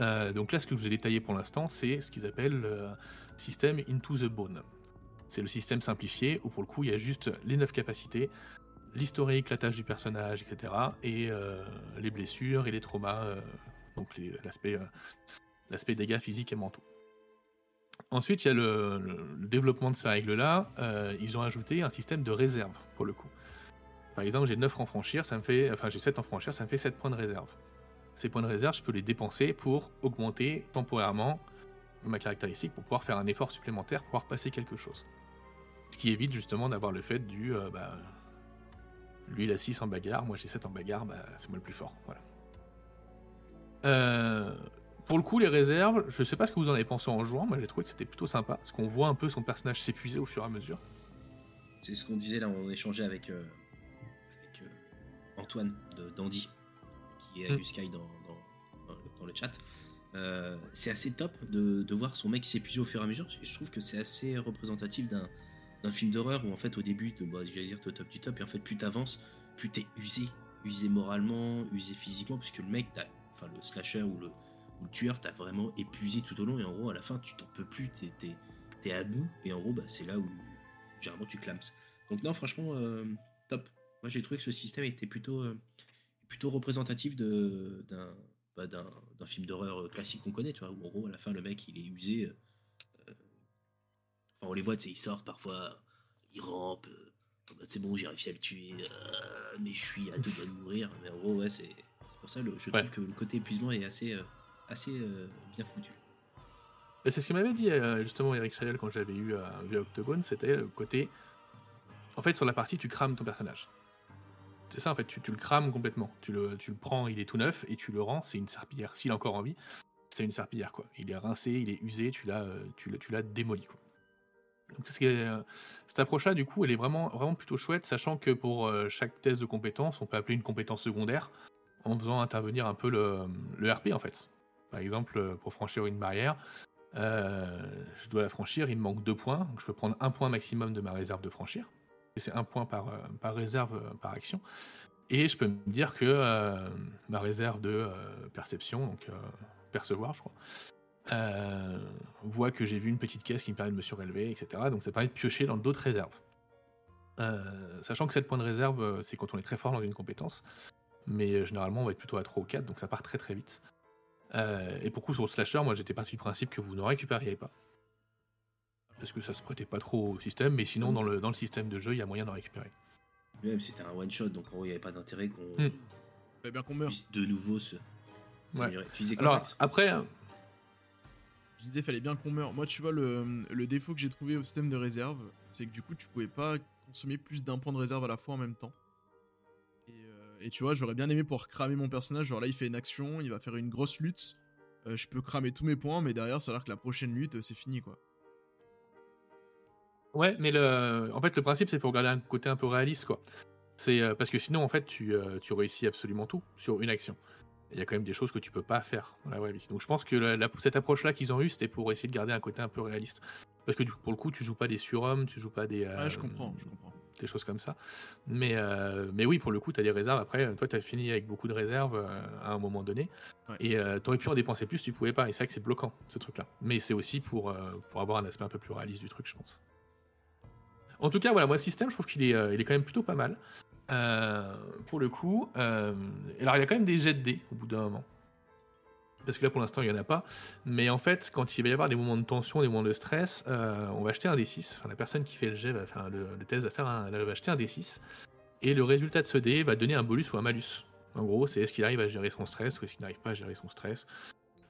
Euh, donc là, ce que je vous ai détaillé pour l'instant, c'est ce qu'ils appellent le système Into the Bone. C'est le système simplifié où pour le coup, il y a juste les 9 capacités, l'historique, la tâche du personnage, etc. Et euh, les blessures et les traumas, euh, donc l'aspect dégâts physiques et mentaux. Ensuite, il y a le, développement de ces règles-là. ils ont ajouté un système de réserve pour le coup. Par exemple, j'ai 9 en franchir, ça me fait. Enfin, j'ai 7 en franchir, ça me fait 7 points de réserve. Ces points de réserve, je peux les dépenser pour augmenter temporairement ma caractéristique pour pouvoir faire un effort supplémentaire, pour pouvoir passer quelque chose. Ce qui évite justement d'avoir le fait du euh, bah, lui il a 6 en bagarre, moi j'ai 7 en bagarre, bah, c'est moi le plus fort. Voilà. Euh, pour le coup, les réserves, je sais pas ce que vous en avez pensé en jouant, moi j'ai trouvé que c'était plutôt sympa, parce qu'on voit un peu son personnage s'épuiser au fur et à mesure. C'est ce qu'on disait là, on échangeait avec, euh, avec Antoine de Dandy qui est mm. du Sky dans, dans, le chat. Euh, c'est assez top de, de, voir son mec s'épuiser au fur et à mesure. Je trouve que c'est assez représentatif d'un film d'horreur où en fait au début, de, bah, j'allais dire au top du top, et en fait plus t'avances, plus t'es usé, usé moralement, usé physiquement, puisque le mec, enfin le slasher ou le, ou le tueur, t'as vraiment épuisé tout au long, et en gros à la fin tu t'en peux plus, t'es, es, à bout, et en gros bah, c'est là où généralement tu clames. Donc non franchement euh, top. Moi j'ai trouvé que ce système était plutôt euh, plutôt représentatif d'un, bah, d'un, film d'horreur classique qu'on connaît, tu vois, où en gros, à la fin, le mec, il est usé. Euh, enfin, on les voit, tu sais, ils sortent parfois, ils rampent. Euh, c'est bon, j'ai réussi à le tuer, euh, mais je suis à deux doigts de mourir. Mais en gros, ouais, c'est, pour ça, le, je Ouais. trouve que le côté épuisement est assez, euh, assez euh, bien foutu. Et c'est ce qu'il m'avait dit euh, justement Eric Chadel quand j'avais eu euh, vu Octogone, c'était le côté. En fait, sur la partie, tu crames ton personnage. C'est ça, en fait, tu, le crames complètement. Tu le, tu le prends, il est tout neuf, et tu le rends, c'est une serpillière. S'il est encore en vie, c'est une serpillière, quoi. Il est rincé, il est usé, tu l'as, euh, tu, tu l'as démoli, quoi. Donc, c'est ce euh, cette approche-là, du coup, elle est vraiment, vraiment plutôt chouette, sachant que pour euh, chaque test de compétence, on peut appeler une compétence secondaire en faisant intervenir un peu le, le RP, en fait. Par exemple, pour franchir une barrière, je dois la franchir, il me manque deux points, donc je peux prendre un point maximum de ma réserve de franchir. C'est un point par, euh, réserve euh, par action. Et je peux me dire que euh, ma réserve de perception, donc percevoir, je crois, voit que j'ai vu une petite caisse qui me permet de me surélever, etc. Donc ça permet de piocher dans d'autres réserves. Sachant que 7 points de réserve, c'est quand on est très fort dans une compétence. Mais généralement, on va être plutôt à 3 ou 4, donc ça part très très vite. Et pour coup, sur le slasher, moi j'étais parti du principe que vous ne récupériez pas. Parce que ça se prêtait pas trop au système, mais sinon, dans le, dans le système de jeu, il y a moyen d'en récupérer. Même c'était un one shot, donc en gros, il n'y avait pas d'intérêt qu'on. Fallait bien qu'on meure. puisse de nouveau se. Ouais. Tu disais Alors, après, Je disais, fallait bien qu'on meure. Moi, tu vois, le, le défaut que j'ai trouvé au système de réserve, c'est que du coup, tu pouvais pas consommer plus d'un point de réserve à la fois en même temps. Et, euh, et tu vois, j'aurais bien aimé pouvoir cramer mon personnage. Genre là, il fait une action, il va faire une grosse lutte. Euh, je peux cramer tous mes points, mais derrière, ça a l'air que la prochaine lutte, euh, c'est fini, quoi. Ouais, mais le... en fait, le principe, c'est pour garder un côté un peu réaliste, quoi. C'est euh, parce que sinon, en fait, tu, euh, tu réussis absolument tout sur une action. Il y a quand même des choses que tu peux pas faire dans la vraie vie. Donc, je pense que la- la- cette approche-là qu'ils ont eue, c'était pour essayer de garder un côté un peu réaliste. Parce que du- pour le coup, tu joues pas des surhommes, tu joues pas des, euh, Ouais, je comprends, je comprends. des choses comme ça. Mais, euh, mais oui, pour le coup, tu as des réserves. Après, toi, tu as fini avec beaucoup de réserves à un moment donné. Ouais. Et tu aurais pu en dépenser plus, tu pouvais pas. Et c'est vrai que c'est bloquant, ce truc-là. Mais c'est aussi pour, pour avoir un aspect un peu plus réaliste du truc, je pense. En tout cas, voilà, moi, le système, je trouve qu'il est, euh, il est quand même plutôt pas mal. Euh, pour le coup, euh, alors il y a quand même des jets de dés au bout d'un moment. Parce que là, pour l'instant, il n'y en a pas. Mais en fait, quand il va y avoir des moments de tension, des moments de stress, on va acheter un D6. Enfin, la personne qui fait le jet va faire le, le test va faire un, elle va acheter un D6. Et le résultat de ce dé va donner un bonus ou un malus. En gros, c'est est-ce qu'il arrive à gérer son stress ou est-ce qu'il n'arrive pas à gérer son stress.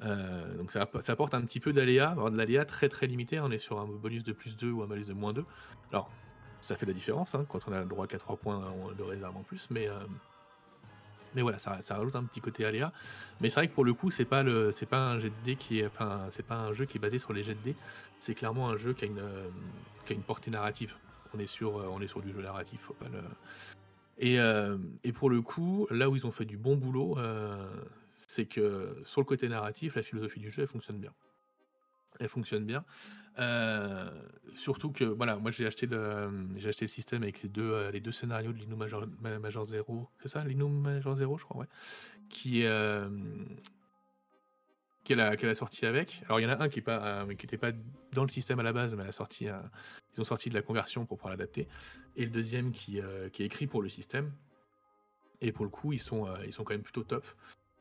Euh, donc ça, apporte un petit peu d'aléa, de l'aléa très très limité. On est sur un bonus de plus 2 ou un malus de moins 2. Alors, ça fait la différence hein, quand on a le droit qu'à 3 points de réserve en plus, mais. euh, mais voilà, ça, rajoute un petit côté aléa. Mais c'est vrai que pour le coup, c'est pas le, pas un jet de qui est, enfin, c'est pas un jeu qui est basé sur les jets de dés. C'est clairement un jeu qui a une, euh, qui a une portée narrative. On est sur, euh, on est sur du jeu narratif, faut pas le. Et, euh, et pour le coup, là où ils ont fait du bon boulot, euh, c'est que sur le côté narratif, la philosophie du jeu, elle fonctionne bien. Elle fonctionne bien. Euh, surtout que, voilà, moi j'ai acheté, le, système avec les deux, euh, scénarios de l'Inno Major, Ma- Major Zero, c'est ça? L'Inno Major Zero, je crois, ouais. Qui, euh, qu'elle a, sorti avec. Alors il y en a un qui n'était pas, dans le système à la base, mais elle sorti, ils ont sorti de la conversion pour pouvoir l'adapter. Et le deuxième qui, est écrit pour le système. Et pour le coup, ils sont, ils sont quand même plutôt top.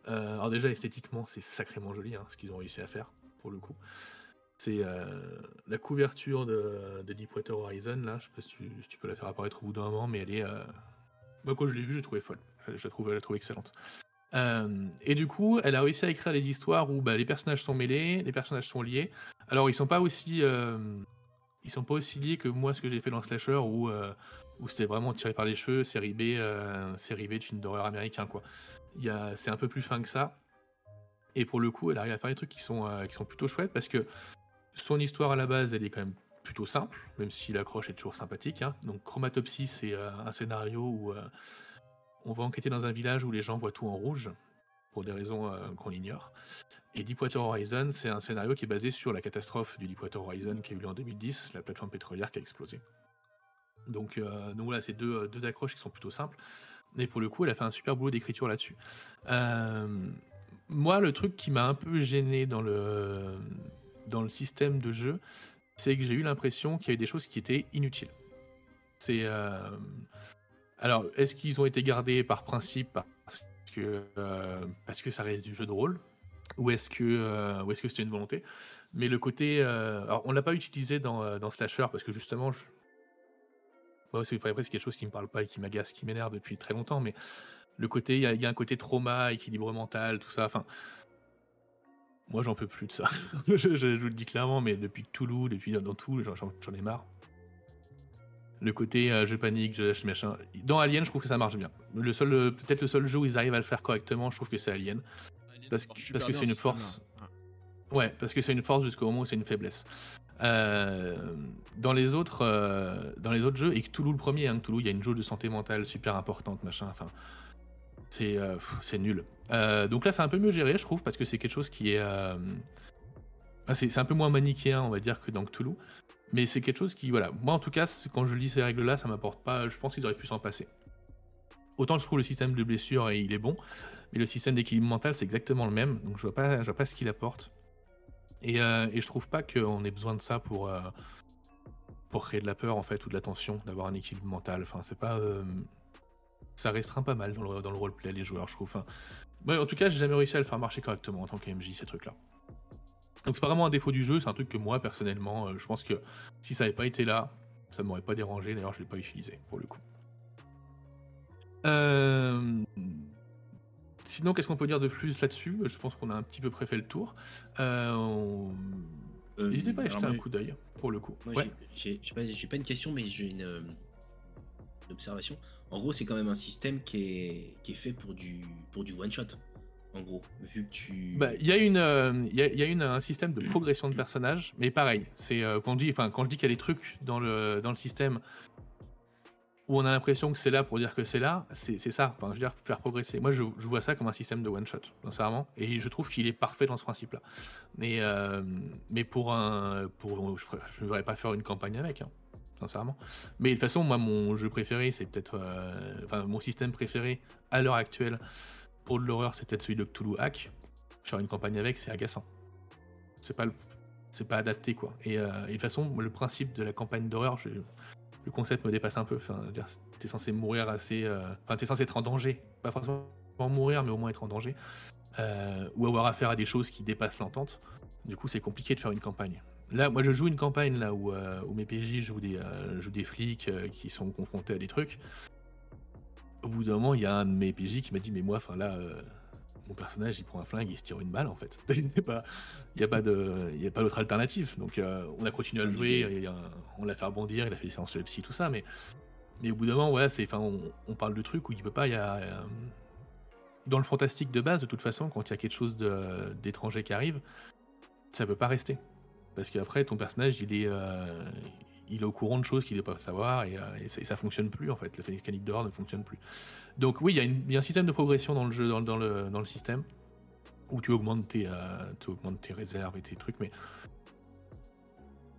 Euh, alors déjà esthétiquement, c'est sacrément joli hein, ce qu'ils ont réussi à faire pour le coup. C'est euh, la couverture de, de Deepwater Horizon là. Je sais pas si tu, peux la faire apparaître au bout d'un moment, mais elle est. euh, Moi quand je l'ai vue, j'ai trouvé folle. Je, je la trouve, je la trouve excellente. Et du coup, elle a réussi à écrire des histoires où bah, les personnages sont mêlés, les personnages sont liés. Alors ils sont pas aussi, ils sont pas aussi liés que moi ce que j'ai fait dans Slasher où où c'était vraiment tiré par les cheveux, série B, euh, série B de film d'horreur américain quoi. Il c'est un peu plus fin que ça. Et pour le coup, elle arrive à faire des trucs qui sont euh, qui sont plutôt chouettes parce que son histoire à la base, elle est quand même plutôt simple, même si l'accroche est toujours sympathique. hein. Donc Chromatopsie, c'est euh, un scénario où euh, on va enquêter dans un village où les gens voient tout en rouge, pour des raisons qu'on ignore. Et Deepwater Horizon, c'est un scénario qui est basé sur la catastrophe du Deepwater Horizon qui a eu lieu en 2010, la plateforme pétrolière qui a explosé. Donc, euh, donc voilà, c'est deux, deux accroches qui sont plutôt simples. Et pour le coup, elle a fait un super boulot d'écriture là-dessus. Euh, moi, le truc qui m'a un peu gêné dans le, système de jeu, c'est que j'ai eu l'impression qu'il y avait des choses qui étaient inutiles. Euh, Alors, est-ce qu'ils ont été gardés par principe parce que, euh, ça reste du jeu de rôle Ou est-ce que euh, c'était une volonté? Mais le côté. euh, Alors, on l'a pas utilisé dans, euh, Slasher parce que justement. Moi, c'est après, c'est quelque chose qui me parle pas et qui m'agace, qui m'énerve depuis très longtemps, mais Le côté, il y, a- il y a un côté trauma, équilibre mental, tout ça. Enfin, moi, j'en peux plus de ça. je, je- je vous le dis clairement, mais depuis Toulouse, depuis dans tout, j'en ai marre. Le côté euh, je panique, je lâche machin. Dans Alien, je trouve que ça marche bien. Le seul, euh, peut-être le seul jeu où ils arrivent à le faire correctement, je trouve que c'est Alien. Parce parce que c'est une force. Ouais, parce que c'est une force jusqu'au moment où c'est une faiblesse. Euh, dans les autres, euh, dans les autres jeux, et que Toulouse le premier, hein, il y a une jauge de santé mentale super importante, machin. Enfin, c'est euh, nul. Donc là, c'est un peu mieux géré, je trouve, parce que c'est quelque chose qui est, ah, c'est un peu moins manichéen, on va dire, que dans Toulouse. Mais c'est quelque chose qui, voilà, moi en tout cas, quand je lis ces règles-là, ça m'apporte pas. Je pense qu'ils auraient pu s'en passer. Autant je trouve le système de blessure il est bon, mais le système d'équilibre mental c'est exactement le même, donc je vois pas, je vois pas ce qu'il apporte. Et, euh, et je trouve pas qu'on ait besoin de ça pour euh, pour créer de la peur en fait ou de la tension, d'avoir un équilibre mental. Enfin c'est pas, euh, ça restreint pas mal dans le, dans le roleplay les joueurs, je trouve. En tout cas j'ai jamais réussi à le faire marcher correctement en tant qu'MJ ces trucs là. Donc c'est pas vraiment un défaut du jeu, c'est un truc que moi personnellement, je pense que si ça avait pas été là, ça m'aurait pas dérangé. D'ailleurs je l'ai pas utilisé pour le coup. Euh, Sinon, qu'est-ce qu'on peut dire de plus là-dessus? Je pense qu'on a un petit peu près fait le tour. Euh, on- Euh, N'hésitez pas à jeter moi, un coup d'œil, pour le coup. Moi, Ouais. j'ai- pas, j'ai pas une question, mais j'ai une, euh, une observation. En gros, c'est quand même un système qui est, qui est fait pour du, pour du one shot. En gros, vu que tu. Bah, Il y a, une, euh, y a, il y a une, un système de progression de personnages, mais pareil, c'est quand, dit- je dis qu'il y a des trucs dans le, dans le système on a l'impression que c'est là pour dire que c'est là, c'est ça, enfin, je veux dire, faire progresser. Moi, je, vois ça comme un système de one-shot, sincèrement, et je trouve qu'il est parfait dans ce principe-là. Mais, euh, mais pour un. Pour, je ne devrais pas faire une campagne avec, hein, sincèrement. Mais de toute façon, moi, mon jeu préféré, c'est peut-être. euh, Enfin, mon système préféré à l'heure actuelle pour de l'horreur, c'est peut-être celui de Cthulhu Hack. Faire une campagne avec, c'est agaçant. C'est pas, pas adapté, quoi. Et, euh, et de toute façon, le principe de la campagne d'horreur, je- le concept me dépasse un peu. T'es censé mourir assez. euh, Enfin, t'es censé être en danger. Pas forcément mourir, mais au moins être en danger. Euh, ou avoir affaire à des choses qui dépassent l'entente. Du coup, c'est compliqué de faire une campagne. Là, moi, je joue une campagne là où, euh, où mes PJ jouent des, jouent des flics qui sont confrontés à des trucs. Au bout d'un moment, il y a un de mes PJ qui m'a dit Mais moi, enfin là, mon personnage, il prend un flingue et il se tire une balle en fait. Il n'y a pas, il y a pas de- il y a pas d'autre alternative. Donc, euh, on a continué à le jouer, et, euh, on l'a fait rebondir, il a fait des séances de psy, tout ça. Mais, mais au bout d'un moment, ouais, c'est, enfin, on, on parle de trucs où il peut pas. Il y a, euh, dans le fantastique de base, de toute façon, quand il y a quelque chose d'étranger qui arrive, ça peut pas rester. Parce qu'après, ton personnage, il est, euh, il est au courant de choses qu'il ne doit pas savoir et, et ça, ça fonctionne plus en fait. La mécanique d'horreur ne fonctionne plus. Donc oui, il y, a un système de progression dans le jeu, dans, le, système, où tu augmentes, tes, euh, tu augmentes tes réserves et tes trucs, mais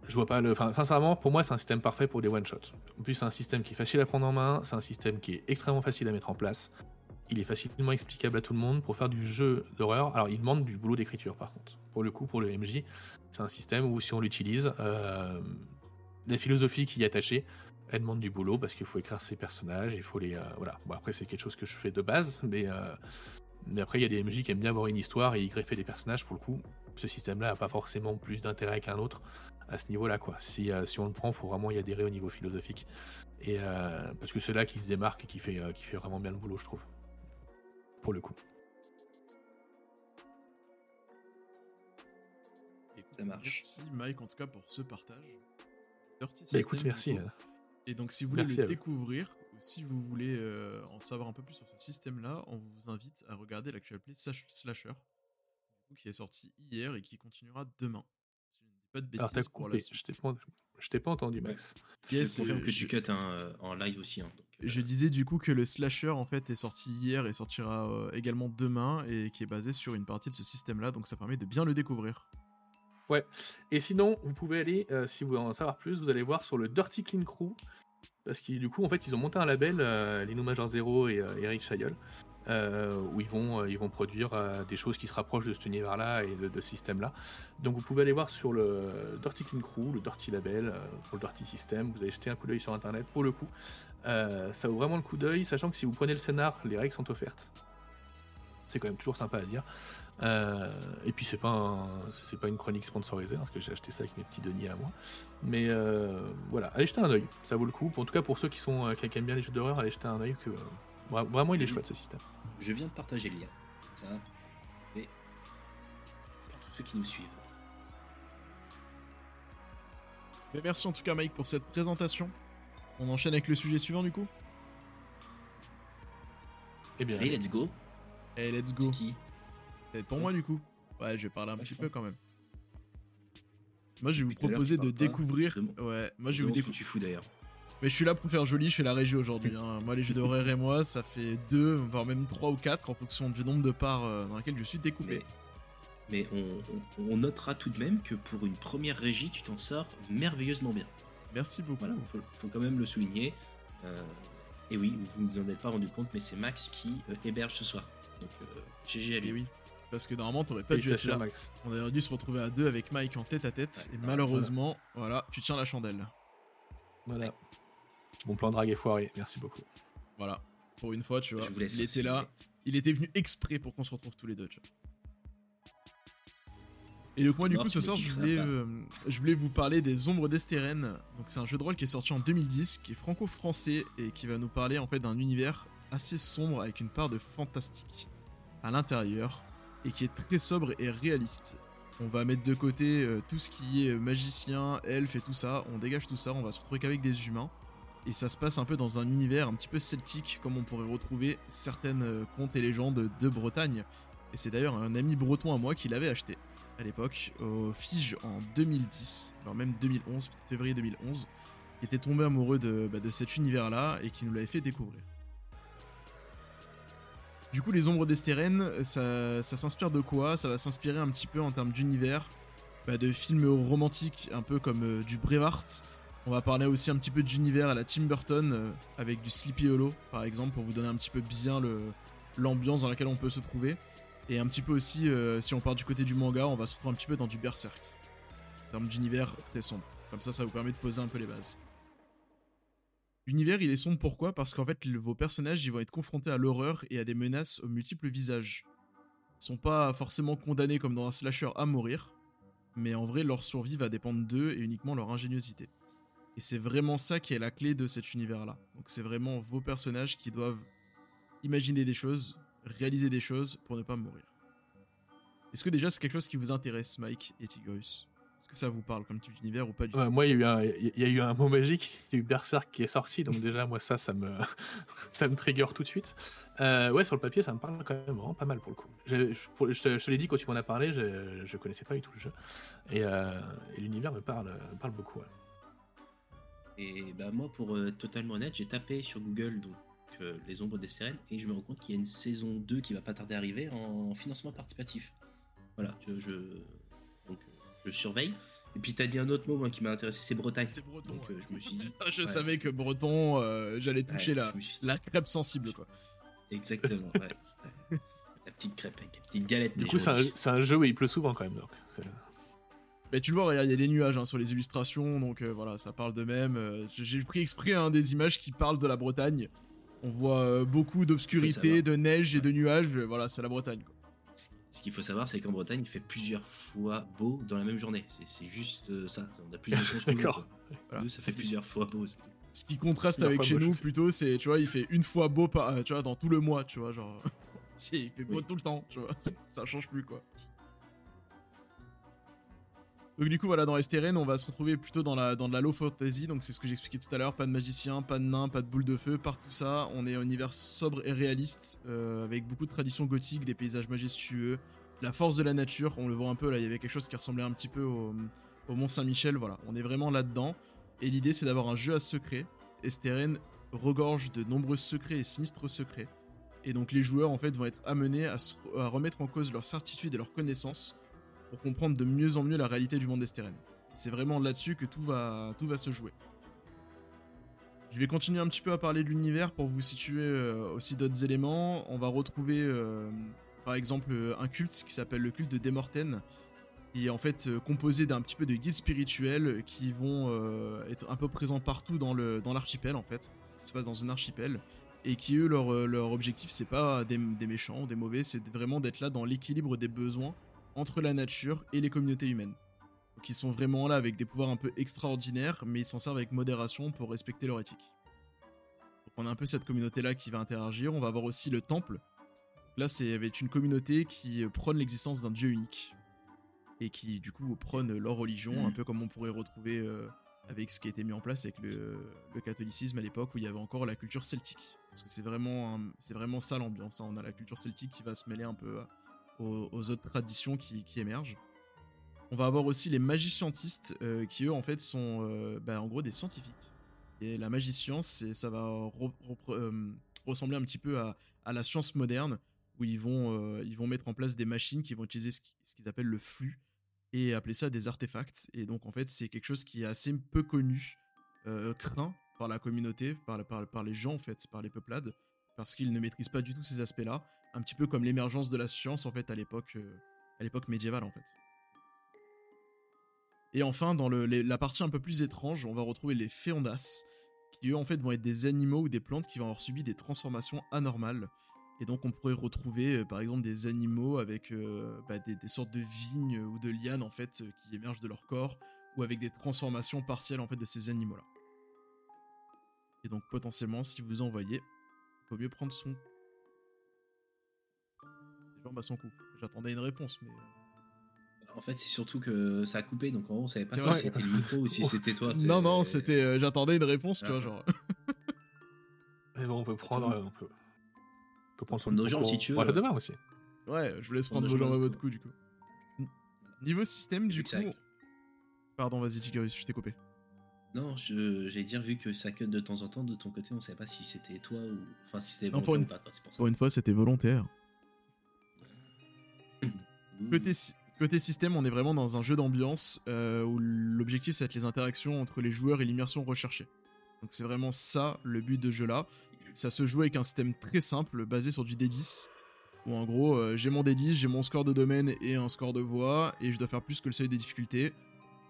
je vois pas le. Enfin, sincèrement, pour moi, c'est un système parfait pour des one-shots. En plus, c'est un système qui est facile à prendre en main, c'est un système qui est extrêmement facile à mettre en place. Il est facilement explicable à tout le monde pour faire du jeu d'horreur. Alors, il demande du boulot d'écriture, par contre. Pour le coup, pour le MJ, c'est un système où, si on l'utilise, euh, la philosophie qui y est attachée, elle demande du boulot parce qu'il faut écrire ses personnages, il faut les. euh, voilà. Bon, après, c'est quelque chose que je fais de base, mais, euh, mais après, il y a des MJ qui aiment bien avoir une histoire et y greffer des personnages. Pour le coup, ce système-là n'a pas forcément plus d'intérêt qu'un autre à ce niveau-là. quoi. Si, euh, si on le prend, il faut vraiment y adhérer au niveau philosophique. Et, euh, parce que c'est là qui se démarque et qui fait, euh, qui fait vraiment bien le boulot, je trouve. Pour le coup. Ça marche. Merci Mike en tout cas pour ce partage. Dirty Bah écoute, merci. Et donc si vous voulez Merci le découvrir, ou si vous voulez euh, en savoir un peu plus sur ce système-là, on vous invite à regarder l'actuel play Slash- Slasher, qui est sorti hier et qui continuera demain. Si je ne dis pas de bêtises Alors t'as pour la coupé, suite. je t'ai pas, je entendu, Max. Je Yes, te confirme euh, que je- tu cut hein, euh, en live aussi. hein, donc, euh, Je disais du coup que le slasher en fait est sorti hier et sortira euh, également demain et qui est basé sur une partie de ce système-là, donc ça permet de bien le découvrir. Et sinon, vous pouvez aller, euh, si vous voulez en savoir plus, vous allez voir sur le Dirty Clean Crew. Parce que du coup, en fait, ils ont monté un label, euh, les Major Zero et euh, Eric Chaillol, euh, où ils vont, ils vont produire des choses qui se rapprochent de cet univers-là et de, ce système-là. Donc vous pouvez aller voir sur le Dirty Clean Crew, le Dirty Label, pour le Dirty System. Vous allez jeter un coup d'œil sur Internet pour le coup. Ça vaut vraiment le coup d'œil, sachant que si vous prenez le scénar, les règles sont offertes. C'est quand même toujours sympa à dire. Euh, et puis c'est pas un- c'est pas une chronique sponsorisée hein, parce que j'ai acheté ça avec mes petits deniers à moi. Mais euh, voilà, allez jeter un œil, ça vaut le coup. En tout cas pour ceux qui sont euh, qui aiment bien les jeux d'horreur, allez jeter un œil que Vra- Vraiment, il est chouette ce système. Je viens de partager le lien. Ça. Et pour tous ceux qui nous suivent. Mais merci en tout cas Mike pour cette présentation. On enchaîne avec le sujet suivant du coup? Eh bien, Allez, let's go. Et let's C'est go. qui? C'est pour moi du coup. Ouais, je vais parler un Ouais, petit peu quand même. Moi, je vais vous proposer de pas. découvrir. Ouais, moi, je vais vous découvrir. tu fous d'ailleurs. Mais je suis là pour faire joli, je fais la régie aujourd'hui. hein. Moi, les jeux d'horreur et moi, ça fait deux, voire même trois ou quatre en fonction du nombre de parts euh, dans lesquelles je suis découpé. Mais, mais on, on- on notera tout de même que pour une première régie, tu t'en sors merveilleusement bien. Merci beaucoup. Voilà, faut, faut quand même le souligner. Euh, et oui, vous vous en êtes pas rendu compte, mais c'est Max qui euh, héberge ce soir. Donc euh, GG à lui. oui. Parce que normalement, t'aurais pas dû être félicitations, là. Max. On aurait dû se retrouver à deux avec Mike en tête à tête. Ouais, et voilà, malheureusement, voilà, tu tiens la chandelle. Voilà. Mon plan drague est foiré. Merci beaucoup. Voilà. Pour une fois, tu vois. Il était là. Il était venu exprès pour qu'on se retrouve tous les deux. tu vois. Et donc moi du Non, coup ce soir je piqueras voulais, pas. euh, je voulais vous parler des Ombres d'Estérène. Donc c'est un jeu de rôle qui est sorti en 2010, qui est franco-français et qui va nous parler en fait d'un univers assez sombre avec une part de fantastique à l'intérieur et qui est très sobre et réaliste. On va mettre de côté euh, tout ce qui est magicien, elfe et tout ça, on dégage tout ça, on va se retrouver qu'avec des humains. Et ça se passe un peu dans un univers un petit peu celtique, comme on pourrait retrouver certaines euh, contes et légendes de Bretagne. Et c'est d'ailleurs un ami breton à moi qui l'avait acheté à l'époque, au Fige en 2010, voire même 2011, peut-être février 2011, qui était tombé amoureux de, bah, de cet univers-là et qui nous l'avait fait découvrir. Du coup, les ombres d'Estérène, ça, ça s'inspire de quoi? Ça va s'inspirer un petit peu en termes d'univers, bah, de films romantiques, un peu comme euh, du Braveheart. On va parler aussi un petit peu d'univers à la Tim Burton, euh, avec du Sleepy Hollow, par exemple, pour vous donner un petit peu bien l'ambiance dans laquelle on peut se trouver. Et un petit peu aussi, euh, si on part du côté du manga, on va se retrouver un petit peu dans du Berserk. En termes d'univers très sombre. Comme ça, ça vous permet de poser un peu les bases. L'univers, il est sombre pourquoi? Parce qu'en fait, vos personnages, ils vont être confrontés à l'horreur et à des menaces aux multiples visages. Ils sont pas forcément condamnés comme dans un slasher à mourir, mais en vrai, leur survie va dépendre d'eux et uniquement leur ingéniosité. Et c'est vraiment ça qui est la clé de cet univers-là. Donc c'est vraiment vos personnages qui doivent imaginer des choses, réaliser des choses pour ne pas mourir. Est-ce que déjà c'est quelque chose qui vous intéresse, Mike et Tigorus? Est-ce que ça vous parle comme type d'univers ou pas du tout Ouais, moi, il y, a eu un, il y a eu un mot magique, il y a eu Berserk qui est sorti, donc déjà, moi, ça, ça me, ça me trigger tout de suite. Euh, ouais, sur le papier, ça me parle quand même vraiment pas mal pour le coup. Je, pour- je te, je te l'ai dit quand tu m'en as parlé, je, je connaissais pas du tout le jeu. Et, euh, et l'univers me parle, me parle beaucoup. ouais. Et bah moi, pour euh, être totalement honnête, j'ai tapé sur Google donc euh, les ombres des sirènes et je me rends compte qu'il y a une saison 2 qui va pas tarder à arriver en financement participatif. Voilà, je, je- euh, surveille. Et puis t'as dit un autre mot moi, qui m'a intéressé, c'est Bretagne. C'est breton. Donc ouais. euh, je me suis dit, je ouais, savais que breton, euh, j'allais toucher ouais, la, dit, crêpe sensible quoi. exactement. ouais, ouais. La petite crêpe avec la petite galette. Du coup, c'est un, jeu où il pleut souvent quand même. Donc, Mais tu le vois, regarde, il y a des nuages hein, sur les illustrations, donc euh, voilà, ça parle de même. Euh, j'ai- pris exprès hein, des images qui parlent de la Bretagne. On voit euh, beaucoup d'obscurité, de neige et de nuages. euh, Voilà, c'est la Bretagne. Quoi. Ce qu'il faut savoir, c'est qu'en Bretagne, il fait plusieurs fois beau dans la même journée. C'est- juste euh, ça. On a plus de chance que nous, D'accord. Voilà. Nous, ça fait plusieurs fois beau. Ce qui contraste Plusieurs avec chez nous, plutôt, c'est, tu vois, il fait une fois beau, par, euh, tu vois, dans tout le mois, tu vois, genre. il fait beau Oui. tout le temps, tu vois, ça change plus, quoi. Donc du coup voilà dans Esteren on va se retrouver plutôt dans la dans de la low fantasy. Donc c'est ce que j'expliquais tout à l'heure. Pas de magicien pas de nain pas de boule de feu par tout ça. On est un univers sobre et réaliste euh, avec beaucoup de traditions gothiques des paysages majestueux la force de la nature. On le voit un peu là il y avait quelque chose qui ressemblait un petit peu au, Mont Saint-Michel voilà. On est vraiment là dedans et l'idée c'est d'avoir un jeu à secret. Esteren regorge de nombreux secrets et sinistres secrets. Et donc les joueurs en fait vont être amenés à, à remettre en cause leur certitude et leur connaissance pour comprendre de mieux en mieux la réalité du monde d'Esteren. C'est vraiment là-dessus que tout va, tout va se jouer. Je vais continuer un petit peu à parler de l'univers pour vous situer euh, aussi d'autres éléments. On va retrouver euh, par exemple euh, un culte qui s'appelle le culte de Demorten, qui est en fait composé d'un petit peu de guides spirituels qui vont être un peu présents partout dans le dans l'archipel en fait. Ça se passe dans un archipel et qui eux leur, leur objectif c'est pas des, des méchants, des mauvais, c'est vraiment d'être là dans l'équilibre des besoins entre la nature et les communautés humaines. Donc ils sont vraiment là avec des pouvoirs un peu extraordinaires, mais ils s'en servent avec modération pour respecter leur éthique. Donc on a un peu cette communauté-là qui va interagir. On va avoir aussi le temple. Là, c'est avec une communauté qui prône l'existence d'un dieu unique. Et qui, du coup, prône leur religion, un peu comme on pourrait retrouver euh, avec ce qui a été mis en place avec le, le catholicisme à l'époque où il y avait encore la culture celtique. Parce que c'est vraiment, c'est vraiment ça l'ambiance. hein. On a la culture celtique qui va se mêler un peu à- aux, autres traditions qui, émergent. On va avoir aussi les magicientistes euh, qui eux en fait sont euh, bah, en gros des scientifiques. Et la magie ça va euh, ressembler un petit peu à, la science moderne où ils vont, ils vont mettre en place des machines qui vont utiliser ce qui- ce qu'ils appellent le flux et appeler ça des artefacts. Et donc en fait c'est quelque chose qui est assez peu connu, craint par la communauté, par, par les gens en fait, par les peuplades, parce qu'ils ne maîtrisent pas du tout ces aspects-là, un petit peu comme l'émergence de la science en fait à l'époque, euh, médiévale en fait. Et enfin, dans la partie un peu plus étrange, on va retrouver les féondas, qui eux en fait vont être des animaux ou des plantes qui vont avoir subi des transformations anormales. Et donc on pourrait retrouver euh, par exemple des animaux avec euh, bah, des, sortes de vignes ou de lianes en fait qui émergent de leur corps, ou avec des transformations partielles en fait de ces animaux-là. Et donc potentiellement, si vous en voyez, il faut mieux prendre son... Les jambes à son cou. J'attendais une réponse, mais... euh, En fait, c'est surtout que ça a coupé, donc en gros, on savait pas si c'était le micro ou si c'était toi. Non, non, c'était... euh, J'attendais une réponse, tu vois, genre... Mais bon, on peut prendre. euh, On peut, on peut prendre prendre nos jambes, si tu veux. Ouais, demain aussi. Ouais, je vous laisse Prendre vos jambes à de votre cou, du coup. Niveau système, du coup... Pardon, vas-y, Tigarius, je t'ai coupé. Non, je- j'allais dire, vu que ça cut de temps en temps, de ton côté, on savait pas si c'était toi ou. Enfin, si c'était Non, pour volontaire une- ou pas, quoi, c'est pour ça. Pour une fois, c'était volontaire. Ouh. Côté, sy- côté système, on est vraiment dans un jeu d'ambiance euh, où l'objectif, c'est être les interactions entre les joueurs et l'immersion recherchée. Donc c'est vraiment ça le but de ce jeu-là. Ça se joue avec un système très simple basé sur du D10. Où en gros, euh, j'ai mon D10, j'ai mon score de domaine et un score de voix, et je dois faire plus que le seuil de difficulté.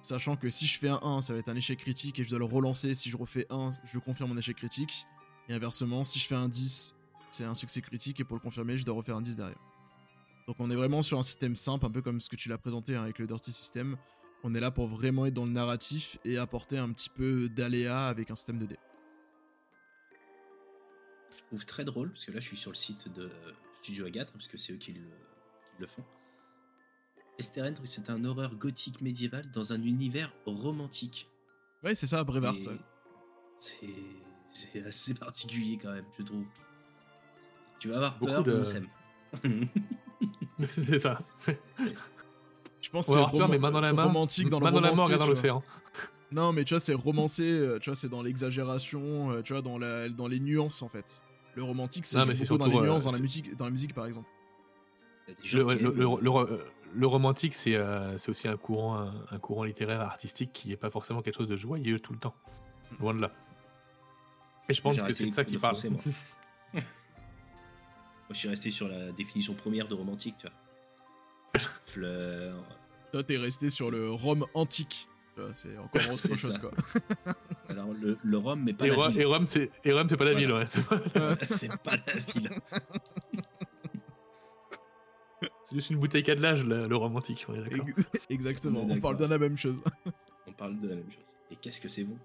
Sachant que si je fais un 1, ça va être un échec critique et je dois le relancer. Si je refais 1, je confirme mon échec critique. Et inversement, si je fais un 10, c'est un succès critique et pour le confirmer, je dois refaire un 10 derrière. Donc on est vraiment sur un système simple, un peu comme ce que tu l'as présenté hein, avec le Dirty System. On est là pour vraiment être dans le narratif et apporter un petit peu d'aléa avec un système de dés. Je trouve très drôle, parce que là, je suis sur le site de Studio Agathe, parce que c'est eux qui le, qui le font. Esteren, c'est un horreur gothique médiévale dans un univers romantique. Ouais, c'est ça, Brevard. Ouais. C'est assez particulier quand même, je trouve. Tu vas avoir Beaucoup peur, de- mais on s'aime. c'est ça. Je pense va c'est mais main dans la main. romantique dans le dans la main, romancier, regarde dans tu vois. l'océan. Non, mais tu vois, c'est romancé, euh, tu vois, c'est dans l'exagération, euh, tu vois, dans, la, dans les nuances en fait. Le romantique, ça Non, joue mais c'est beaucoup dans les surtout, euh, nuances, dans la c'est- musique, dans la musique par exemple. Le, qui le- le- euh, le le romantique, c'est euh, c'est aussi un courant, un, un courant littéraire artistique qui n'est pas forcément quelque chose de joyeux tout le temps. Loin de là. Et je pense que c'est de ça de parle. français, moi. Moi, je suis resté sur la définition première de romantique, tu vois. Fleurs. Toi, t'es resté sur le Rome antique. C'est encore autre chose ça. quoi. Alors, le, le rhum, mais pas Et, la ville. et Rome, c'est et Rome, c'est pas la Voilà. ville, ouais. C'est pas- c'est pas la ville. c'est juste une bouteille à de l'âge, le, le romantique, on est d'accord. Ex- Exactement, On est on parle de la même chose. On parle de la même chose. Et qu'est-ce que c'est bon?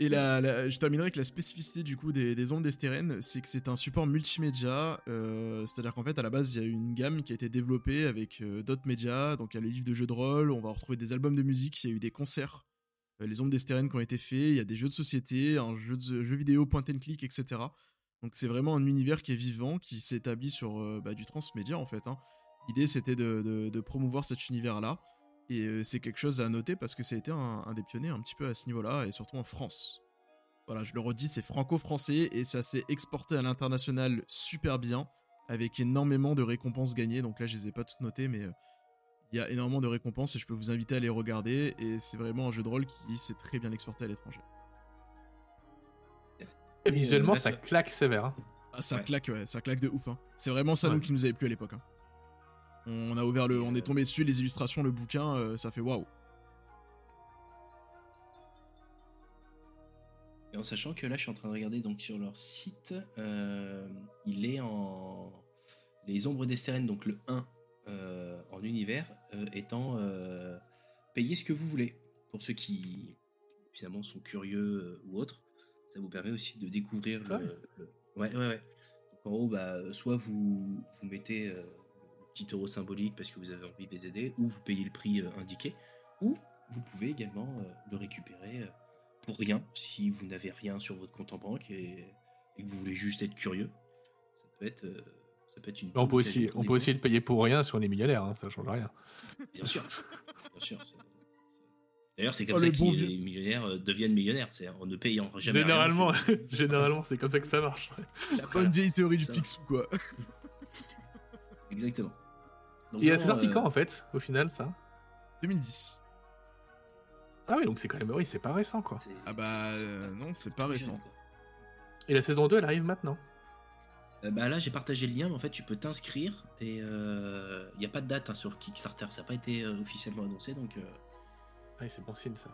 Et la, la- je terminerai avec la spécificité du coup des, des ondes d'Estérène, c'est que c'est un support multimédia, euh, c'est-à-dire qu'en fait à la base il y a une gamme qui a été développée avec euh, d'autres médias, donc il y a le livre de jeux de rôle, on va retrouver des albums de musique, il y a eu des concerts, euh, les ondes d'Estérène qui ont été faits, il y a des jeux de société, un jeu, de, jeu vidéo point and click, etc. Donc c'est vraiment un univers qui est vivant, qui s'établit sur bah, du transmédia en fait. hein. L'idée c'était de, promouvoir cet univers-là. Et euh, c'est quelque chose à noter parce que ça a été un, un des pionniers un petit peu à ce niveau-là, et surtout en France. Voilà, je le redis, c'est franco-français, et ça s'est exporté à l'international super bien, avec énormément de récompenses gagnées. Donc là, je les ai pas toutes notées, mais euh, il y a énormément de récompenses, et je peux vous inviter à les regarder, et c'est vraiment un jeu de rôle qui s'est très bien exporté à l'étranger. Et visuellement, Euh, ça ça- claque sévère. hein. Ah, ça Ouais. claque, ouais, ça claque de ouf. hein. C'est vraiment ça, Ouais. nous, qui nous avait plu à l'époque. hein. On a ouvert le, on est tombé dessus, les illustrations, le bouquin, euh, ça fait waouh. Et en sachant que là, je suis en train de regarder donc sur leur site, euh, il est en les ombres d'Estérène, donc le 1 euh, en univers, euh, étant euh, payez ce que vous voulez pour ceux qui finalement sont curieux euh, ou autres. Ça vous permet aussi de découvrir le, ouais. le- Ouais, ouais, ouais. Donc, en gros, bah, soit vous, vous mettez euh, petit euro symbolique parce que vous avez envie de les aider, ou vous payez le prix euh, indiqué, ou vous pouvez également euh, le récupérer euh, pour rien si vous n'avez rien sur votre compte en banque et, et que vous voulez juste être curieux. Ça peut être, euh, ça peut être une. On bonne peut aussi, on peut aussi le payer pour rien si on est millionnaire, hein, ça change rien. Bien sûr. Bien sûr. D'ailleurs, c'est comme Oh, ça le que bon les millionnaires deviennent millionnaires, c'est en ne payant jamais rien Généralement, que- généralement, c'est comme ça que ça marche. La bonne vieille théorie du. Picsou, quoi. Exactement. Donc, Et c'est sorti euh, quand en fait, au final, ça? 2010. Ah oui, donc c'est quand même, oui, c'est pas récent quoi. Ah bah c'est- c'est euh, pas- non, c'est pas récent. quoi. Et la saison 2, elle arrive maintenant. Euh, bah là, j'ai partagé le lien, mais en fait, tu peux t'inscrire et il n'y a pas de date hein, sur Kickstarter. Ça n'a pas été euh, officiellement annoncé, donc euh, Ah oui, c'est bon signe ça.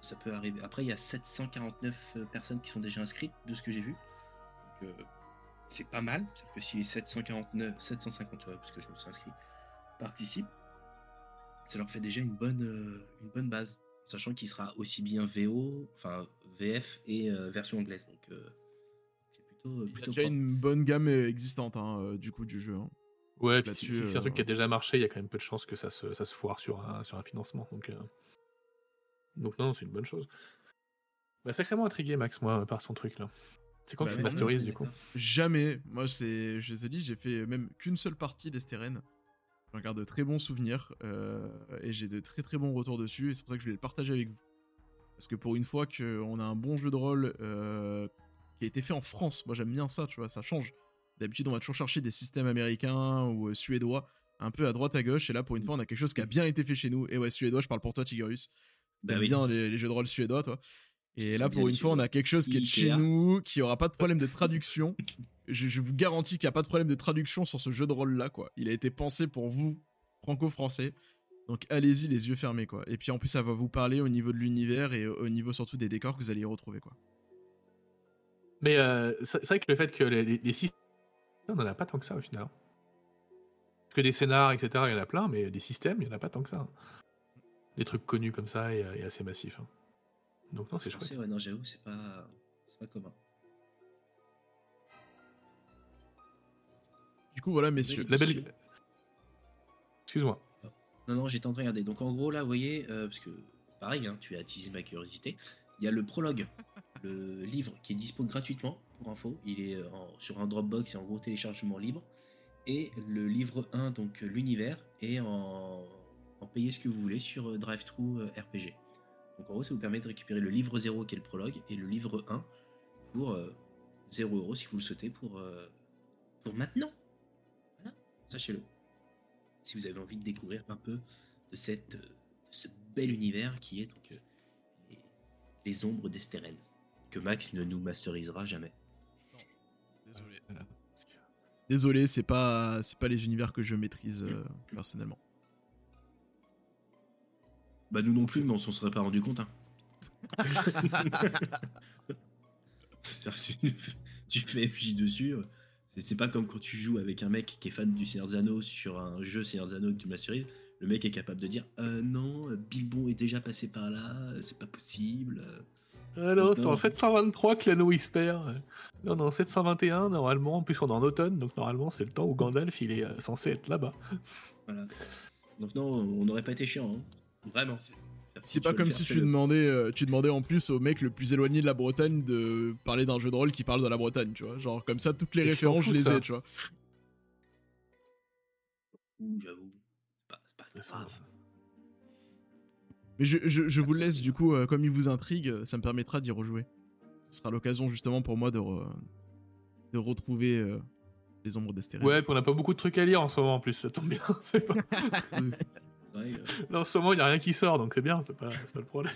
ça peut arriver. Après, il y a 749 euh, personnes qui sont déjà inscrites de ce que j'ai vu. Donc, euh, c'est pas mal. C'est-à-dire que si les 749, 750, ouais, parce que je me suis inscrit, participent, ça leur fait déjà une bonne, euh, une bonne base. Sachant qu'il sera aussi bien VO, enfin VF et euh, version anglaise. Donc, euh, c'est plutôt, Il y a plutôt déjà propre. une bonne gamme existante, hein, du coup, du jeu. hein. Ouais, puis si, si c'est un truc euh, qui a déjà marché, il y a quand même peu de chances que ça se, ça se foire sur un, sur un financement. Donc, euh, donc non, c'est une bonne chose. Bah, sacrément intrigué, Max, moi, par son truc là. C'est quand Bah, tu masterises du coup. Jamais. Moi, c'est, je te dis, j'ai fait même qu'une seule partie d'Esteren. J'en garde de très bons souvenirs euh, et j'ai de très très bons retours dessus. Et c'est pour ça que je voulais le partager avec vous. Parce que pour une fois qu'on a un bon jeu de rôle euh, qui a été fait en France, moi j'aime bien ça, tu vois, ça change. D'habitude, on va toujours chercher des systèmes américains ou euh, suédois, un peu à droite à gauche. Et là, pour une fois, on a quelque chose qui a bien été fait chez nous. Et ouais, suédois, je parle pour toi, Tigurus. Bah T'aimes oui. bien les, les jeux de rôle suédois, toi. Et là, pour une fois, on a quelque chose qui est de chez nous, qui aura pas de problème de traduction. je, je vous garantis qu'il n'y a pas de problème de traduction sur ce jeu de rôle-là, quoi. Il a été pensé pour vous, franco-français. Donc allez-y, les yeux fermés, quoi. Et puis en plus, ça va vous parler au niveau de l'univers et au niveau surtout des décors que vous allez y retrouver, quoi. Mais euh, c'est vrai que le fait que les, les, les systèmes, on n'en a pas tant que ça au final. Parce que des scénars, etc., il y en a plein, mais des systèmes, il n'y en a pas tant que ça. Des trucs connus comme ça et, et assez massifs. hein. Donc non, c'est chouette. ouais, non, j'avoue, c'est pas, c'est pas commun. Du coup, voilà, messieurs. La belle... Excuse-moi. Non, non, j'étais en train de regarder. Donc en gros, là, vous voyez, euh, parce que pareil, hein, tu as attisé ma curiosité. Il y a le prologue, le livre qui est dispo gratuitement pour info. Il est euh, en- sur un Dropbox et en gros téléchargement libre. Et le livre 1, donc l'univers, est en, en payez ce que vous voulez sur euh, DriveThru euh, RPG. Donc en gros, ça vous permet de récupérer le livre 0 qui est le prologue et le livre 1 pour euh, 0 euros si vous le souhaitez pour, euh, pour maintenant. Voilà, sachez-le si vous avez envie de découvrir un peu de, cette, euh, de ce bel univers qui est donc euh, les, les ombres d'Esteren, que Max ne nous masterisera jamais. Désolé. Voilà. Désolé, c'est pas, c'est pas les univers que je maîtrise euh, personnellement. Bah nous non plus, mais on s'en serait pas rendu compte. hein. C'est-à-dire que tu, tu fais MJ dessus. euh, c'est- pas comme quand tu joues avec un mec qui est fan du Anneaux sur un jeu Anneaux que tu masterises. Le mec est capable de dire euh, non, Bilbon est déjà passé par là, c'est pas possible. euh. Ah non, c'est en 723 que l'anneau il se perd. Non, non, 721, normalement, en plus on est en automne, donc normalement c'est le temps où Gandalf il est euh, censé être là-bas. Voilà. Donc non, on n'aurait pas été chiant. hein. Vraiment. C'est- pas comme si tu demandais, euh, tu demandais en plus au mec le plus éloigné de la Bretagne de parler d'un jeu de rôle qui parle de la Bretagne, tu vois. Genre comme ça, toutes les Et références, je les ça. ai, tu vois. Ouh, J'avoue. C'est pas, pas grave. ça- Mais je, je- je vous le laisse, du coup, euh, comme il vous intrigue, ça me permettra d'y rejouer. Ce sera l'occasion justement pour moi de, re- de retrouver euh, les ombres d'Estérel. Ouais, puis on a pas beaucoup de trucs à lire en ce moment en plus, ça tombe bien. c'est pas- Euh, Là, en ce moment il n'y a rien qui sort, donc c'est bien, c'est pas, le problème.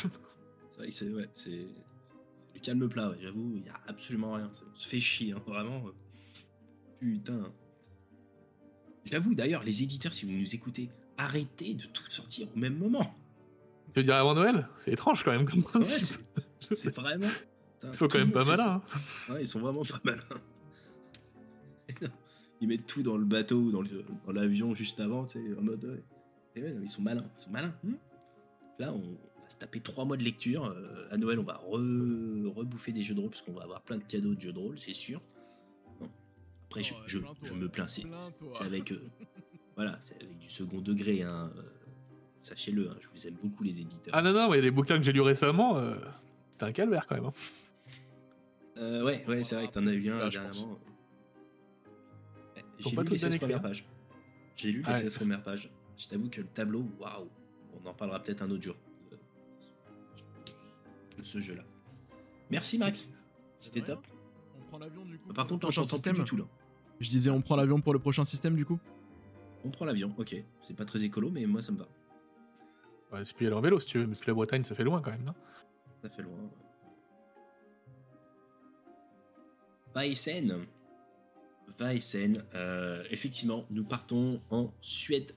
c'est ouais, le calme plat, ouais, j'avoue, il y a absolument rien. Ça- On se fait chier, hein, vraiment. Putain. J'avoue d'ailleurs, les éditeurs, si vous nous écoutez, arrêtez de tout sortir au même moment. Tu veux dire avant Noël? C'est étrange quand même comme Ouais, principe. c'est- c'est vraiment. Putain, Ils sont quand même pas malins. hein. Ouais, ils sont vraiment pas malins. Ils mettent tout dans le bateau ou dans l'avion juste avant, tu sais, en mode. ouais. Et ouais, non, ils sont malins, ils sont malins. hmm. Là, on va se taper trois mois de lecture. Euh, à Noël, on va re- rebouffer des jeux de rôle parce qu'on va avoir plein de cadeaux de jeux de rôle, c'est sûr. Bon. Après, je, Oh, je- plains-toi, je me plains, c'est avec, euh, voilà, c'est avec du second degré. Hein, euh, Sachez-le, hein, je vous aime beaucoup les éditeurs. Ah non, non, mais les bouquins que j'ai lus récemment, euh, c'était un calvaire quand même. hein. Euh, ouais, ouais, c'est vrai que t'en as eu un Là, je pense. dernièrement. J'ai pas lu les 16 bien premières pages. J'ai lu les Ah ouais. 16 premières pages. Je t'avoue que le tableau, waouh, on en parlera peut-être un autre jour. euh, De ce jeu-là. Merci Max, c'était top. On prend l'avion du coup. Par contre, t'entend plus système. du tout là. Je disais, on prend l'avion pour le prochain système du coup? On prend l'avion, ok. C'est pas très écolo, mais moi ça me va. Ouais, c'est plus aller en vélo si tu veux, mais puis la Bretagne, ça fait loin quand même, non? Ça fait loin. Vaisen. Vaisen. euh, effectivement, nous partons en Suède.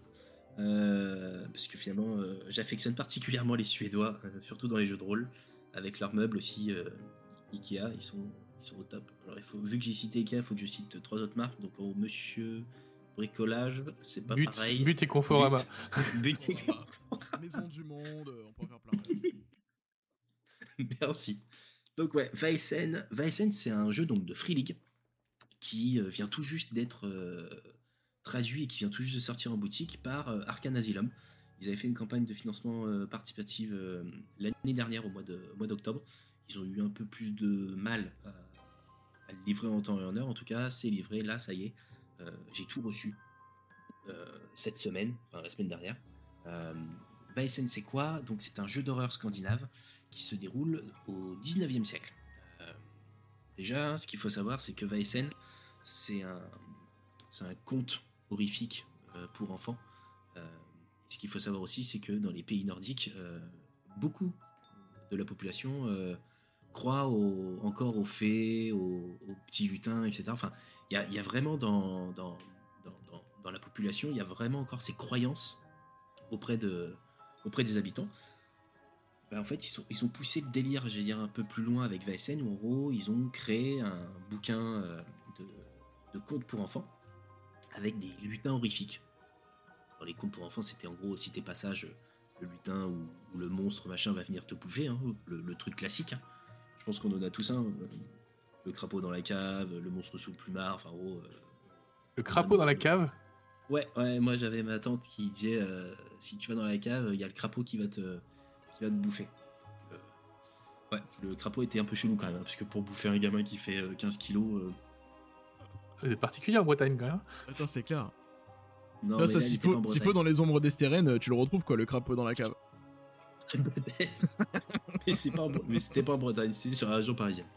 Euh, parce que finalement, euh, j'affectionne particulièrement les Suédois, euh, surtout dans les jeux de rôle, avec leurs meubles aussi. euh, Ikea, ils sont, ils sont au top. Alors, il faut, vu que j'ai cité Ikea, il faut que je cite trois autres marques. Donc, au Monsieur Bricolage, c'est pas but, pareil. but et Conforama. But et Conforama. Maison du monde, on peut en faire plein. Merci. Donc ouais, Vaisen, Vaisen c'est un jeu donc de Free League qui euh, vient tout juste d'être euh, traduit et qui vient tout juste de sortir en boutique par euh, Arcane Asylum. Ils avaient fait une campagne de financement euh, participative euh, l'année dernière au mois d'octobre. Ils ont eu un peu plus de mal à, le livrer en temps et en heure. En tout cas, c'est livré. Là, ça y est, j'ai tout reçu cette semaine, enfin la semaine dernière. Euh, Vaisen, c'est quoi? Donc c'est un jeu d'horreur scandinave qui se déroule au 19e siècle. Déjà, ce qu'il faut savoir, c'est que Vaisen, c'est un, c'est un conte horrifique euh, pour enfants. Euh, ce qu'il faut savoir aussi, c'est que dans les pays nordiques, euh, beaucoup de la population croit encore aux fées, aux, petits lutins, etc. Enfin, il y a, vraiment dans, la population, il y a vraiment encore ces croyances auprès, de, auprès des habitants. Ben, en fait, ils ont poussé le délire, je vais dire, un peu plus loin avec Vaesen, où en gros, ils ont créé un bouquin de contes pour enfants avec des lutins horrifiques. Dans les contes pour enfants, c'était en gros, si tes passages, le lutin ou, ou le monstre machin va venir te bouffer, hein, le, le truc classique. hein. Je pense qu'on en a tous un. euh, le crapaud dans la cave, le monstre sous le plumard, enfin en gros. euh, Le crapaud dans la cave? Ouais, ouais, moi j'avais ma tante qui disait euh, si tu vas dans la cave, il y a le crapaud qui va te, qui va te bouffer. Euh, ouais, le crapaud était un peu chelou quand même, hein, parce que pour bouffer un gamin qui fait euh, 15 kilos, C'est particulier en Bretagne quand même. Attends, c'est clair. non, Là, mais ça, s'il faut, faut dans les ombres d'Estérène, tu le retrouves quoi, le crapaud dans la cave. Mais c'est pas en Bre- mais c'était pas en Bretagne, c'était sur la région parisienne.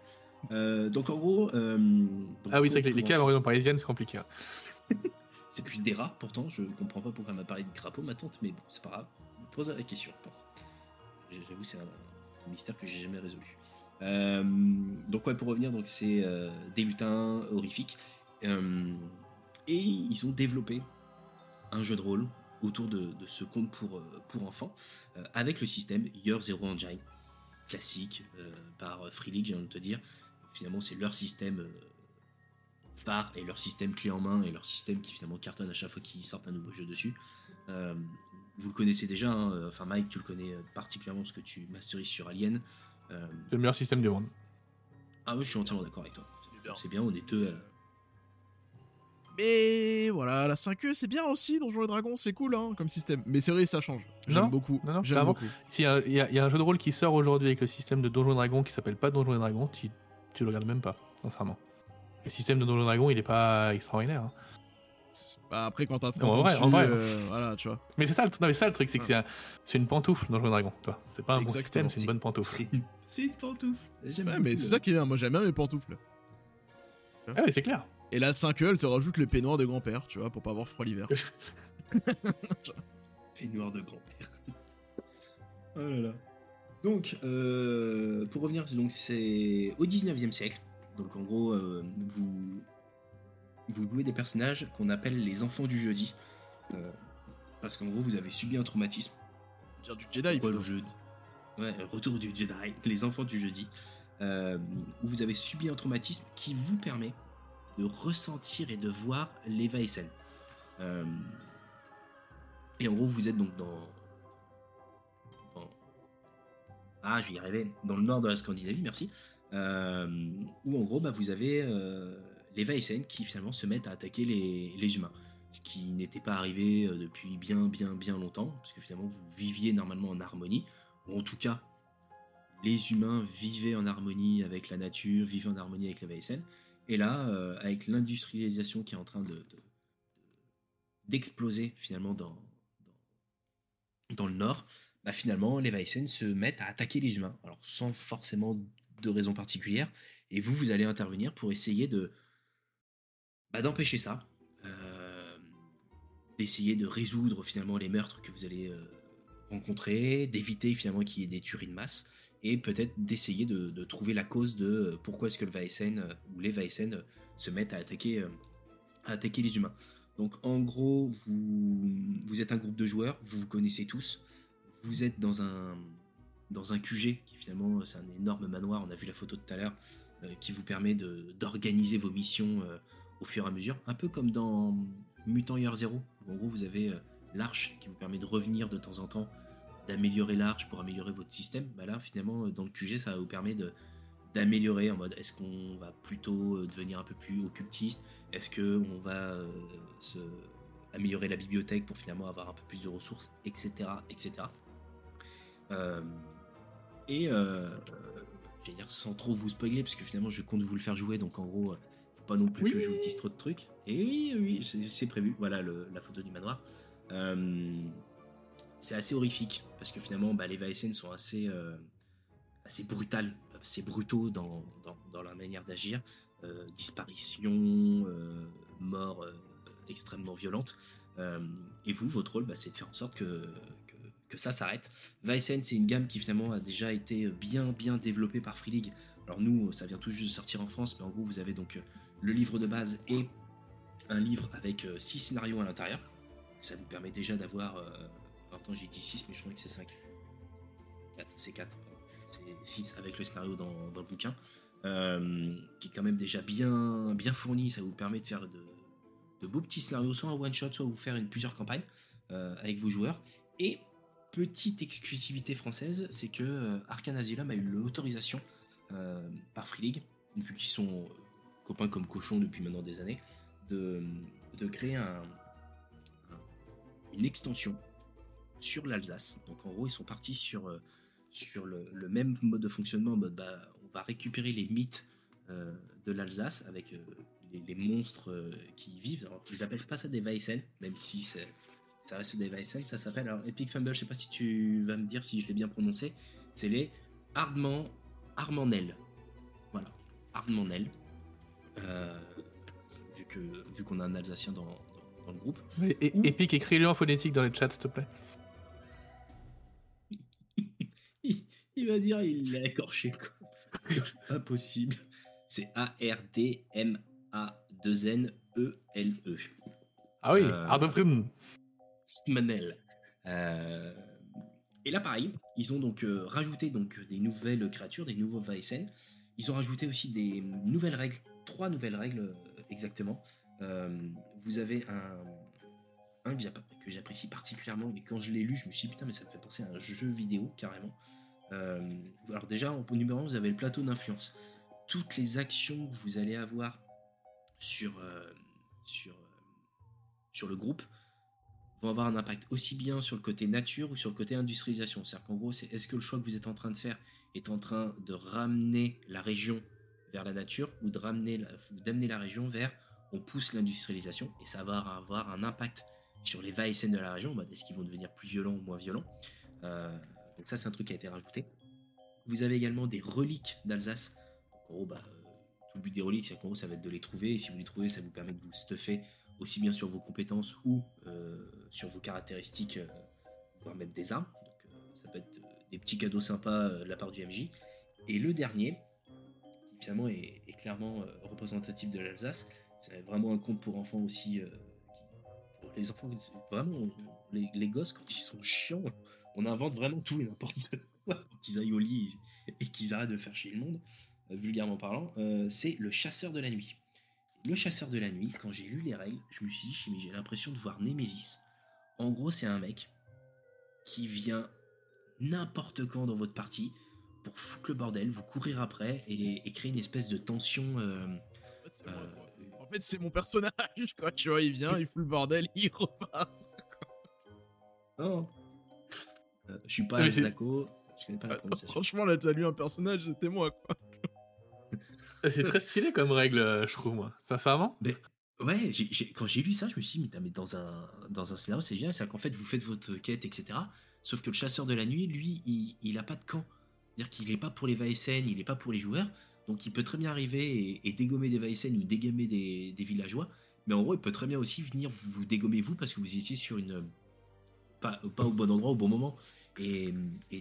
Euh, donc en gros. euh, donc, Ah oui, c'est vrai que les, caves en région parisienne, c'est compliqué. hein. C'est plus des rats, pourtant, je comprends pas pourquoi elle m'a parlé de crapaud, ma tante, mais bon, c'est pas grave. Je me pose la question, je pense. J'avoue, c'est un, un mystère que j'ai jamais résolu. Euh, donc, ouais, pour revenir, donc c'est euh, des lutins horrifiques. Euh, et ils ont développé un jeu de rôle autour de, de ce conte pour, euh, pour enfants, euh, avec le système Year Zero Engine, classique, euh, par Free League, j'ai envie de te dire. Finalement, c'est leur système euh, phare et leur système clé en main et leur système qui finalement cartonne à chaque fois qu'ils sortent un nouveau jeu dessus. Euh, vous le connaissez déjà, hein, enfin Mike, tu le connais particulièrement parce que tu masterises sur Alien. Euh, C'est le meilleur système du monde. ah oui, je suis entièrement d'accord avec toi. C'est bien. C'est bien, on est deux. Mais voilà, la 5e, c'est bien aussi, Donjons et Dragons, c'est cool hein, comme système. Mais c'est vrai, ça change. J'aime Non, beaucoup. non, non, J'aime beaucoup. Y, il y a il y a un jeu de rôle qui sort aujourd'hui avec le système de Donjons et Dragons qui s'appelle pas Donjons et Dragons, tu, tu le regardes même pas, sincèrement. Le système de Donjons et Dragons, il est pas extraordinaire. hein. Bah, après, quand t'as 30 En ans vrai, dessus, en vrai. euh, voilà, tu vois. Mais c'est ça, le- non, ça le truc, c'est que Ouais. c'est un- c'est une pantoufle Donjons et Dragons. toi. C'est pas un bon système, c'est une bonne pantoufle. C'est une pantoufle. J'aime Ouais, mais le- c'est ça qui est bien. Moi, j'aime bien mes pantoufles. Ah ouais, c'est clair. Et la 5e, elle te rajoute le peignoir de grand-père, tu vois, pour pas avoir froid l'hiver. Peignoir de grand-père. oh là là. Donc, euh, pour revenir, donc c'est au 19e siècle. Donc, en gros, euh, vous, vous jouez des personnages qu'on appelle les enfants du jeudi. Euh, parce qu'en gros, vous avez subi un traumatisme. Dire du Jedi, Quoi, le jeudi Ouais, retour du Jedi, les enfants du jeudi. euh, où vous avez subi un traumatisme qui vous permet de ressentir et de voir les Vaisen. Euh, et en gros, vous êtes donc dans, ah, je vais y arriver, dans le nord de la Scandinavie, merci, euh, où en gros, bah, vous avez euh, les qui finalement se mettent à attaquer les, les humains. Ce qui n'était pas arrivé euh, depuis bien, bien, bien longtemps, parce que finalement, vous viviez normalement en harmonie, ou en tout cas, les humains vivaient en harmonie avec la nature, vivaient en harmonie avec les Vaesen. Et là, euh, avec l'industrialisation qui est en train de, de- d'exploser finalement dans, dans, le nord, bah finalement les Vaesen se mettent à attaquer les humains, alors sans forcément de raison particulière, et vous, vous allez intervenir pour essayer de bah, d'empêcher ça, euh, d'essayer de résoudre finalement les meurtres que vous allez euh, rencontrer, d'éviter finalement qu'il y ait des tueries de masse, et peut-être d'essayer de, trouver la cause de euh, pourquoi est-ce que le Vaesen euh, ou les Vaesen euh, se mettent à attaquer, les humains. Donc en gros, vous, êtes un groupe de joueurs, vous vous connaissez tous, vous êtes dans un, dans un QG qui finalement c'est un énorme manoir, on a vu la photo tout à l'heure, qui vous permet d'organiser vos missions au fur et à mesure, un peu comme dans Mutant Year Zero, où en gros vous avez l'arche qui vous permet de revenir de temps en temps, d'améliorer l'arche pour améliorer votre système. Bah là finalement euh, dans le QG ça vous permet de d'améliorer en mode est-ce qu'on va plutôt euh, devenir un peu plus occultiste? Est-ce que on va euh, se améliorer la bibliothèque pour finalement avoir un peu plus de ressources, etc., etc. Euh, et euh, je vais dire sans trop vous spoiler, parce que finalement je compte vous le faire jouer, donc en gros, faut pas non plus que je vous dise trop de trucs. Et oui, oui, c'est c'est prévu. Voilà le- la photo du manoir. C'est assez horrifique parce que finalement, bah, les Vaesen sont assez, euh, assez brutales, assez brutaux dans, dans, leur manière d'agir. Euh, disparition, euh, mort euh, extrêmement violente. Et vous, votre rôle, bah, c'est de faire en sorte que, que, ça s'arrête. Vaesen, c'est une gamme qui finalement a déjà été bien bien développée par Free League. Alors nous, ça vient tout juste de sortir en France, mais en gros, vous avez donc le livre de base et un livre avec 6 scénarios à l'intérieur. Ça vous permet déjà d'avoir... J'ai dit 6, mais je crois que c'est 5. 4, c'est 4. C'est 6 avec le scénario dans, le bouquin. Euh, qui est quand même déjà bien, bien fourni. Ça vous permet de faire de, beaux petits scénarios, soit en one shot, soit vous faire une, plusieurs campagnes euh, avec vos joueurs. Et petite exclusivité française, c'est que euh, Arcane Asylum a eu l'autorisation euh, par Free League, vu qu'ils sont copains comme cochons depuis maintenant des années, de, créer un, un- une extension sur l'Alsace. Donc en gros, ils sont partis sur, euh, sur le, le même mode de fonctionnement, en mode bah, on va récupérer les mythes euh, de l'Alsace avec euh, les, les monstres euh, qui y vivent. Alors, ils appellent pas ça des Vaisen, même si c'est- ça reste des Vaisen, ça s'appelle alors Epic Fumble, je sais pas si tu vas me dire si je l'ai bien prononcé, c'est les Hardman, Armanel. Voilà, Armanel. Euh, vu que vu qu'on a un Alsacien dans, dans- dans le groupe. Et, et- Epic, écris-le en phonétique dans les chats, s'il te plaît. Il, va dire il l'a écorché. quoi. Pas possible. C'est A-R-D-M-A-2-N-E-L-E. Ah oui, Euh. Manel. Euh, et là, pareil, ils ont donc euh, rajouté donc des nouvelles créatures, des nouveaux Vaesen. Ils ont rajouté aussi des nouvelles règles, trois nouvelles règles euh, exactement. Euh, vous avez un, un que j'apprécie particulièrement, mais quand je l'ai lu, je me suis dit putain, mais ça me fait penser à un jeu vidéo carrément. Euh, alors déjà, au numéro 1, vous avez le plateau d'influence. Toutes les actions que vous allez avoir sur, euh, sur, euh, sur le groupe vont avoir un impact aussi bien sur le côté nature ou sur le côté industrialisation. C'est-à-dire qu'en gros, c'est est-ce que le choix que vous êtes en train de faire est en train de ramener la région vers la nature ou d'amener la région vers on pousse l'industrialisation et ça va avoir un impact sur les va-et-scènes de la région, mode est-ce qu'ils vont devenir plus violents ou moins violents? Donc ça c'est un truc qui a été rajouté. Vous avez également des reliques d'Alsace. En gros, bah, euh, tout le but des reliques, c'est qu'en gros, ça va être de les trouver. Et si vous les trouvez, ça vous permet de vous stuffer aussi bien sur vos compétences ou euh, sur vos caractéristiques, euh, voire même des armes. Donc ça peut être des petits cadeaux sympas de la part du MJ. Et le dernier, qui finalement est, est clairement représentatif de l'Alsace, c'est vraiment un conte pour enfants aussi. Les enfants, vraiment, les, les gosses, quand ils sont chiants, on invente vraiment tout et n'importe quoi pour qu'ils aillent au lit et qu'ils arrêtent de faire chier le monde, euh, vulgairement parlant. Euh, c'est le chasseur de la nuit. Le chasseur de la nuit, quand j'ai lu les règles, je me suis dit, mais j'ai l'impression de voir Némésis. En gros, c'est un mec qui vient n'importe quand dans votre partie pour foutre le bordel, vous courir après et, et créer une espèce de tension. euh, Euh, fait, c'est mon personnage, quoi. Tu vois, il vient, il fout le bordel, il repart. Oh. Euh, je suis pas Mais c'est- Zako, je connais pas la prononciation. Franchement, là, t'as lu un personnage, c'était moi, quoi. C'est très stylé comme règle, euh, je trouve, moi. Sincèrement. Ouais, j'ai- j'ai- quand j'ai lu ça, je me suis dit, mais, mais dans, un, dans un scénario, c'est génial, c'est qu'en fait, vous faites votre quête, etc. Sauf que le chasseur de la nuit, lui, il, il a pas de camp. C'est-à-dire qu'il est pas pour les VSN, il est pas pour les joueurs, donc il peut très bien arriver et, dégommer des VSN ou dégommer des, villageois, mais en gros, il peut très bien aussi venir vous, dégommer vous parce que vous étiez sur une. Pas, pas au bon endroit, au bon moment. Et,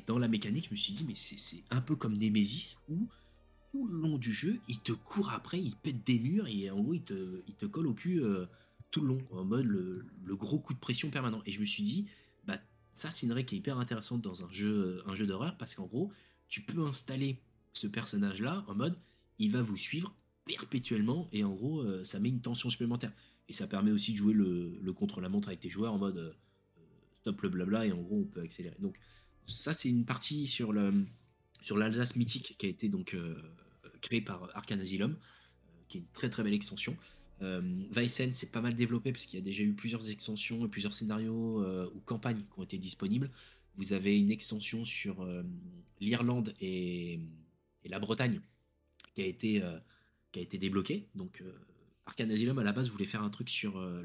dans la mécanique, je me suis dit, mais c'est un peu comme Nemesis où tout le long du jeu, il te court après, il pète des murs et en gros, il te, il te colle au cul euh, tout le long, en mode le, le gros coup de pression permanent. Et je me suis dit, bah, ça, c'est une règle qui est hyper intéressante dans un jeu, un jeu d'horreur parce qu'en gros, tu peux installer ce personnage-là en mode, il va vous suivre perpétuellement et en gros, euh, ça met une tension supplémentaire. Et ça permet aussi de jouer le, le contre-la-montre avec tes joueurs en mode euh, stop le blabla et en gros, on peut accélérer. Donc, ça, c'est une partie sur le sur l'Alsace mythique qui a été donc euh, créée par Arcane Asylum, qui est une très très belle extension. Weissen c'est pas mal développé parce qu'il y a déjà eu plusieurs extensions et plusieurs scénarios ou campagnes qui ont été disponibles. Vous avez une extension sur l'Irlande et, et la Bretagne qui a été, euh, débloquée. Donc euh, Asylum à la base voulait faire un truc sur euh,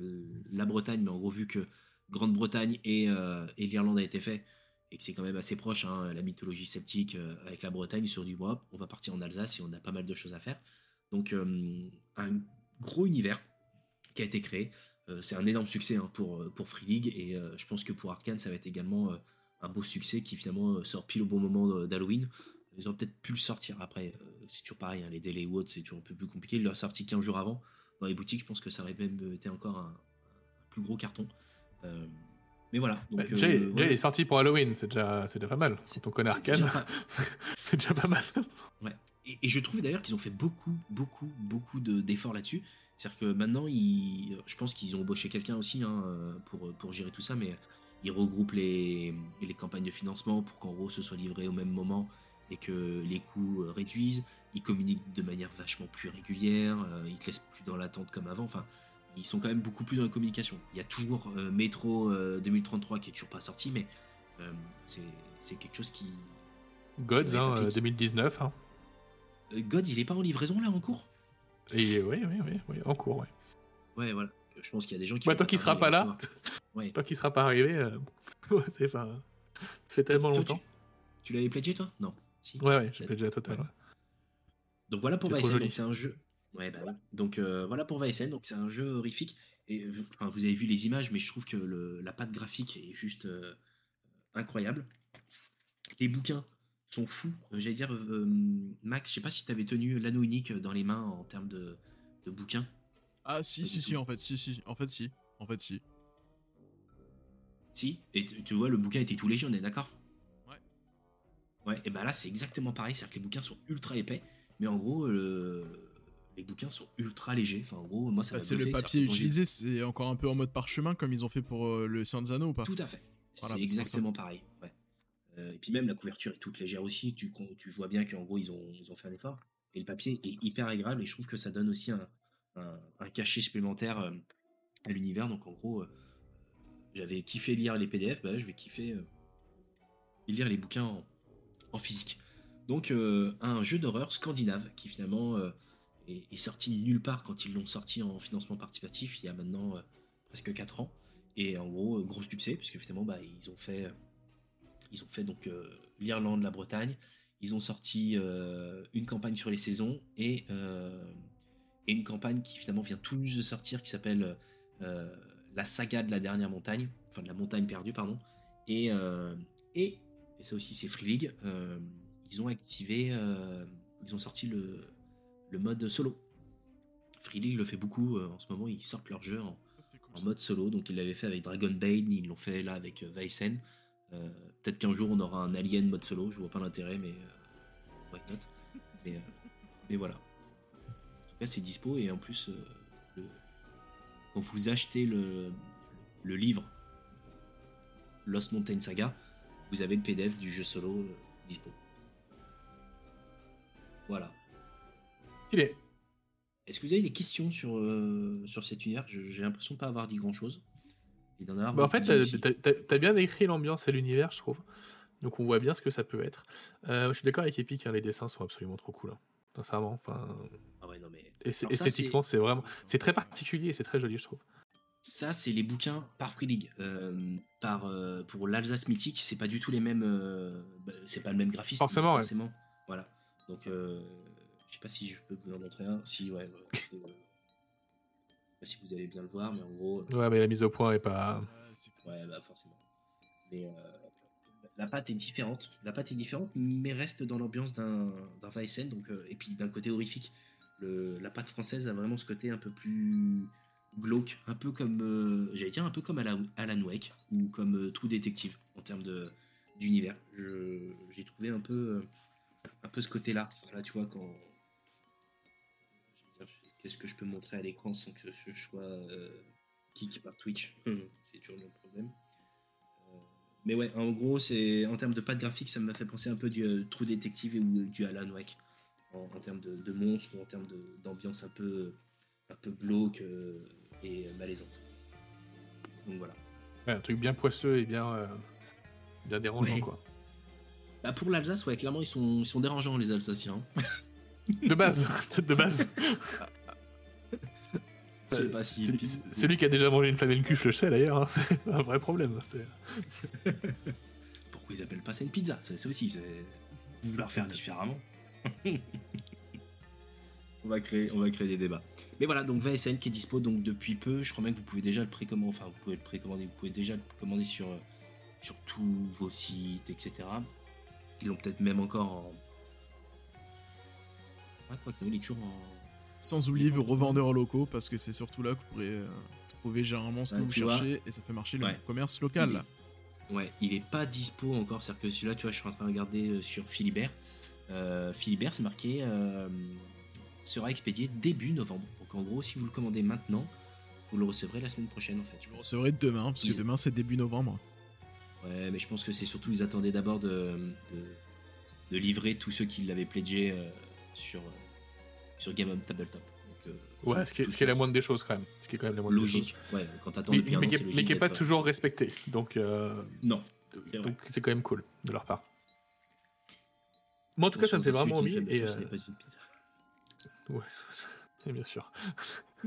la Bretagne, mais en gros vu que Grande-Bretagne et, euh, et l'Irlande a été fait et que c'est quand même assez proche, hein, la mythologie celtique euh, avec la Bretagne, sur du bois, on va partir en Alsace et on a pas mal de choses à faire. Donc un gros univers qui a été créé. C'est un énorme succès hein, pour, pour Free League et je pense que pour Arkane ça va être également un beau succès qui finalement sort pile au bon moment d'Halloween. Ils auraient peut-être pu le sortir après, euh, c'est toujours pareil, hein, les délais ou autres c'est toujours un peu plus compliqué. Ils l'ont sorti 15 jours avant dans les boutiques, je pense que ça aurait même été encore un, un plus gros carton. Euh, mais voilà. Donc, Bah, euh, il est sorti pour Halloween, c'est déjà, c'est déjà pas mal. C'est- Quand on connaît c'est déjà pas- c'est déjà pas mal. Et, et je trouve d'ailleurs qu'ils ont fait beaucoup, beaucoup, beaucoup de- d'efforts là-dessus. C'est-à-dire que maintenant, ils, je pense qu'ils ont embauché quelqu'un aussi hein, euh, pour, pour gérer tout ça, mais ils regroupent les, les campagnes de financement pour qu'en gros ce soit livré au même moment et que les coûts euh, réduisent. Ils communiquent de manière vachement plus régulière, euh, ils te laissent plus dans l'attente comme avant. Enfin, ils sont quand même beaucoup plus dans la communication. Il y a toujours euh, Metro euh, 2033 qui est toujours pas sorti, mais euh, c'est quelque chose qui. Gods, Ouais, hein, papy. euh, 2019. Hein. Euh, God, il est pas en livraison là en cours? Et oui, oui, oui, oui, en cours, ouais. Ouais, voilà. Je pense qu'il y a des gens qui. Bah, tant qu'il sera pas là. Ouais. tant qu'il sera pas arrivé, c'est pas. Ça fait tellement Toi, longtemps. Tu, tu l'avais pledgé toi? Non. Ouais, ouais, j'ai déjà total. Ouais. Donc voilà pour. Donc c'est un jeu. Ouais, bah. Donc euh, voilà pour. Donc c'est un jeu horrifique. Et enfin, vous avez vu les images, mais je trouve que le, la patte graphique est juste euh, incroyable. Les bouquins sont fous. Euh, J'allais dire, euh, Max, je sais pas si tu avais tenu l'anneau unique dans les mains en termes de, de bouquins. Ah, si, Pas si, si, en fait, si, si. En fait, si. En fait, si. Si, et tu vois, le bouquin était tout léger, on est d'accord? Ouais, et ben là, c'est exactement pareil, c'est-à-dire que les bouquins sont ultra épais, mais en gros, euh, les bouquins sont ultra légers. Enfin, en gros, moi, ça Bah, m'a c'est le papier utilisé, c'est encore un peu en mode parchemin comme ils ont fait pour euh, le Seigneur Anneaux ou pas? Tout à fait. Voilà, c'est exactement pareil. ouais. Euh, et puis même la couverture est toute légère aussi. Tu, vois bien qu'en gros ils ont, ils ont fait un effort. Et le papier est hyper agréable et je trouve que ça donne aussi un, un- un cachet supplémentaire à l'univers. Donc en gros, j'avais kiffé lire les PDF, bah là je vais kiffer lire les bouquins en, physique. Donc euh, un jeu d'horreur scandinave qui finalement euh, est, sorti nulle part quand ils l'ont sorti en financement participatif il y a maintenant euh, presque 4 ans. Et en gros, gros succès, puisque finalement, bah, ils ont fait, ils ont fait donc l'Irlande, la Bretagne. Ils ont sorti une campagne sur les saisons et, et une campagne qui finalement vient tout juste de sortir, qui s'appelle la saga de la dernière montagne, enfin de la montagne perdue, pardon. Et, et, et ça aussi, c'est Free League. euh, ils ont activé, euh, ils ont sorti le, le mode solo. Free League le fait beaucoup euh, en ce moment, ils sortent leur jeu en, cool. mode solo. Donc ils l'avaient fait avec Dragon Bane, ils l'ont fait là avec Weissen. Euh, Peut-être qu'un jour on aura un Alien mode solo, je vois pas l'intérêt, mais why not? Mais, mais voilà. En tout cas, c'est dispo et en plus, le- quand vous achetez le, le livre Lost Mountain Saga, vous avez le PDF du jeu solo euh, dispo. Voilà. Il est. Est-ce que vous avez des questions sur, euh, sur cet univers? J'ai l'impression de pas avoir dit grand chose. Et d'en avoir Bah, en fait, dit t'as- bien décrit l'ambiance et l'univers, je trouve. Donc on voit bien ce que ça peut être. Euh, je suis d'accord avec Epic, hein, les dessins sont absolument trop cool. hein. Sincèrement. Enfin, Ah ouais, non, mais et c'est- Alors ça, esthétiquement, c'est vraiment. C'est très particulier et c'est très joli, je trouve. Ça, c'est les bouquins par Free League. Euh, par, euh, pour l'Alsace Mythique, c'est pas du tout les mêmes. euh, bah, c'est pas le même graphisme. Forcément, ouais. forcément. Voilà. Donc, euh, je sais pas si je peux vous en montrer un. Si, ouais. ouais, c'est, euh, je sais pas si vous allez bien le voir, mais en gros. euh, Ouais, mais la mise au point est pas. Ouais, bah forcément. Mais euh, la pâte est différente. La pâte est différente, mais reste dans l'ambiance d'un d'un Weissen. Donc, euh, et puis d'un côté horrifique. Le, la pâte française a vraiment ce côté un peu plus glauque, un peu comme, euh, j'allais dire, un peu comme Alan, Alan Wake ou comme euh, True Detective en termes de d'univers. Je- J'ai trouvé un peu, euh, un peu ce côté-là. Voilà, tu vois quand. dire, Qu'est-ce que je peux montrer à l'écran sans que je sois euh, kick par Twitch? C'est toujours le problème. Euh, Mais ouais, en gros, c'est en termes de patte graphique, ça m'a fait penser un peu du True Detective ou du Alan Wake en, en termes de, de monstres ou en termes de- d'ambiance un peu, un peu glauque euh, et malaisante. Donc voilà. Ouais, un truc bien poisseux et bien, euh, bien dérangeant, Ouais. quoi. Bah pour l'Alsace, ouais, clairement, ils sont, ils sont dérangeants, les Alsaciens. De base, de base. Je sais pas si. Celui, qui a déjà mangé une flamencuche le sait d'ailleurs, hein, c'est un vrai problème. Pourquoi ils appellent pas ça une pizza? Ça ça aussi, c'est vouloir faire différemment. On, va créer, on va créer des débats. Mais voilà, donc VSN qui est dispo donc depuis peu. Je crois même que vous pouvez déjà le précommander. Enfin, vous pouvez le précommander. Vous pouvez déjà le commander sur, euh, sur tous vos sites, etc. Ils l'ont peut-être même encore en. Ouais, quoi est toujours en. Sans oublier vos revendeurs locaux, parce que c'est surtout là que vous pourrez euh, trouver généralement ce que vous vois. cherchez et ça fait marcher le Ouais. commerce local. Ouais, il est pas dispo encore. C'est-à-dire que celui-là, tu vois, je suis en train de regarder euh, sur Philibert. Euh, Philibert, c'est marqué euh, sera expédié début novembre. Donc en gros, si vous le commandez maintenant, vous le recevrez la semaine prochaine en fait. Je le recevrai demain, parce que Ils- demain c'est début novembre. Ouais, mais je pense que c'est surtout ils attendaient d'abord de, de, de livrer tous ceux qui l'avaient pledgé euh, sur, euh, sur Game of Tabletop. Donc, euh, Ouais, ce qui, est, tout ce qui est la moindre des choses quand même. Ce qui est quand même la moindre des logique. Ouais, quand Mais, depuis un mais an, qui c'est est- logique mais qui est pas toujours respecté. Donc, euh, Non. Donc c'est quand même cool de leur part. Moi, en tout cas, ça me fait vraiment envie. Et, ce n'est pas une pizza. Ouais, et bien sûr.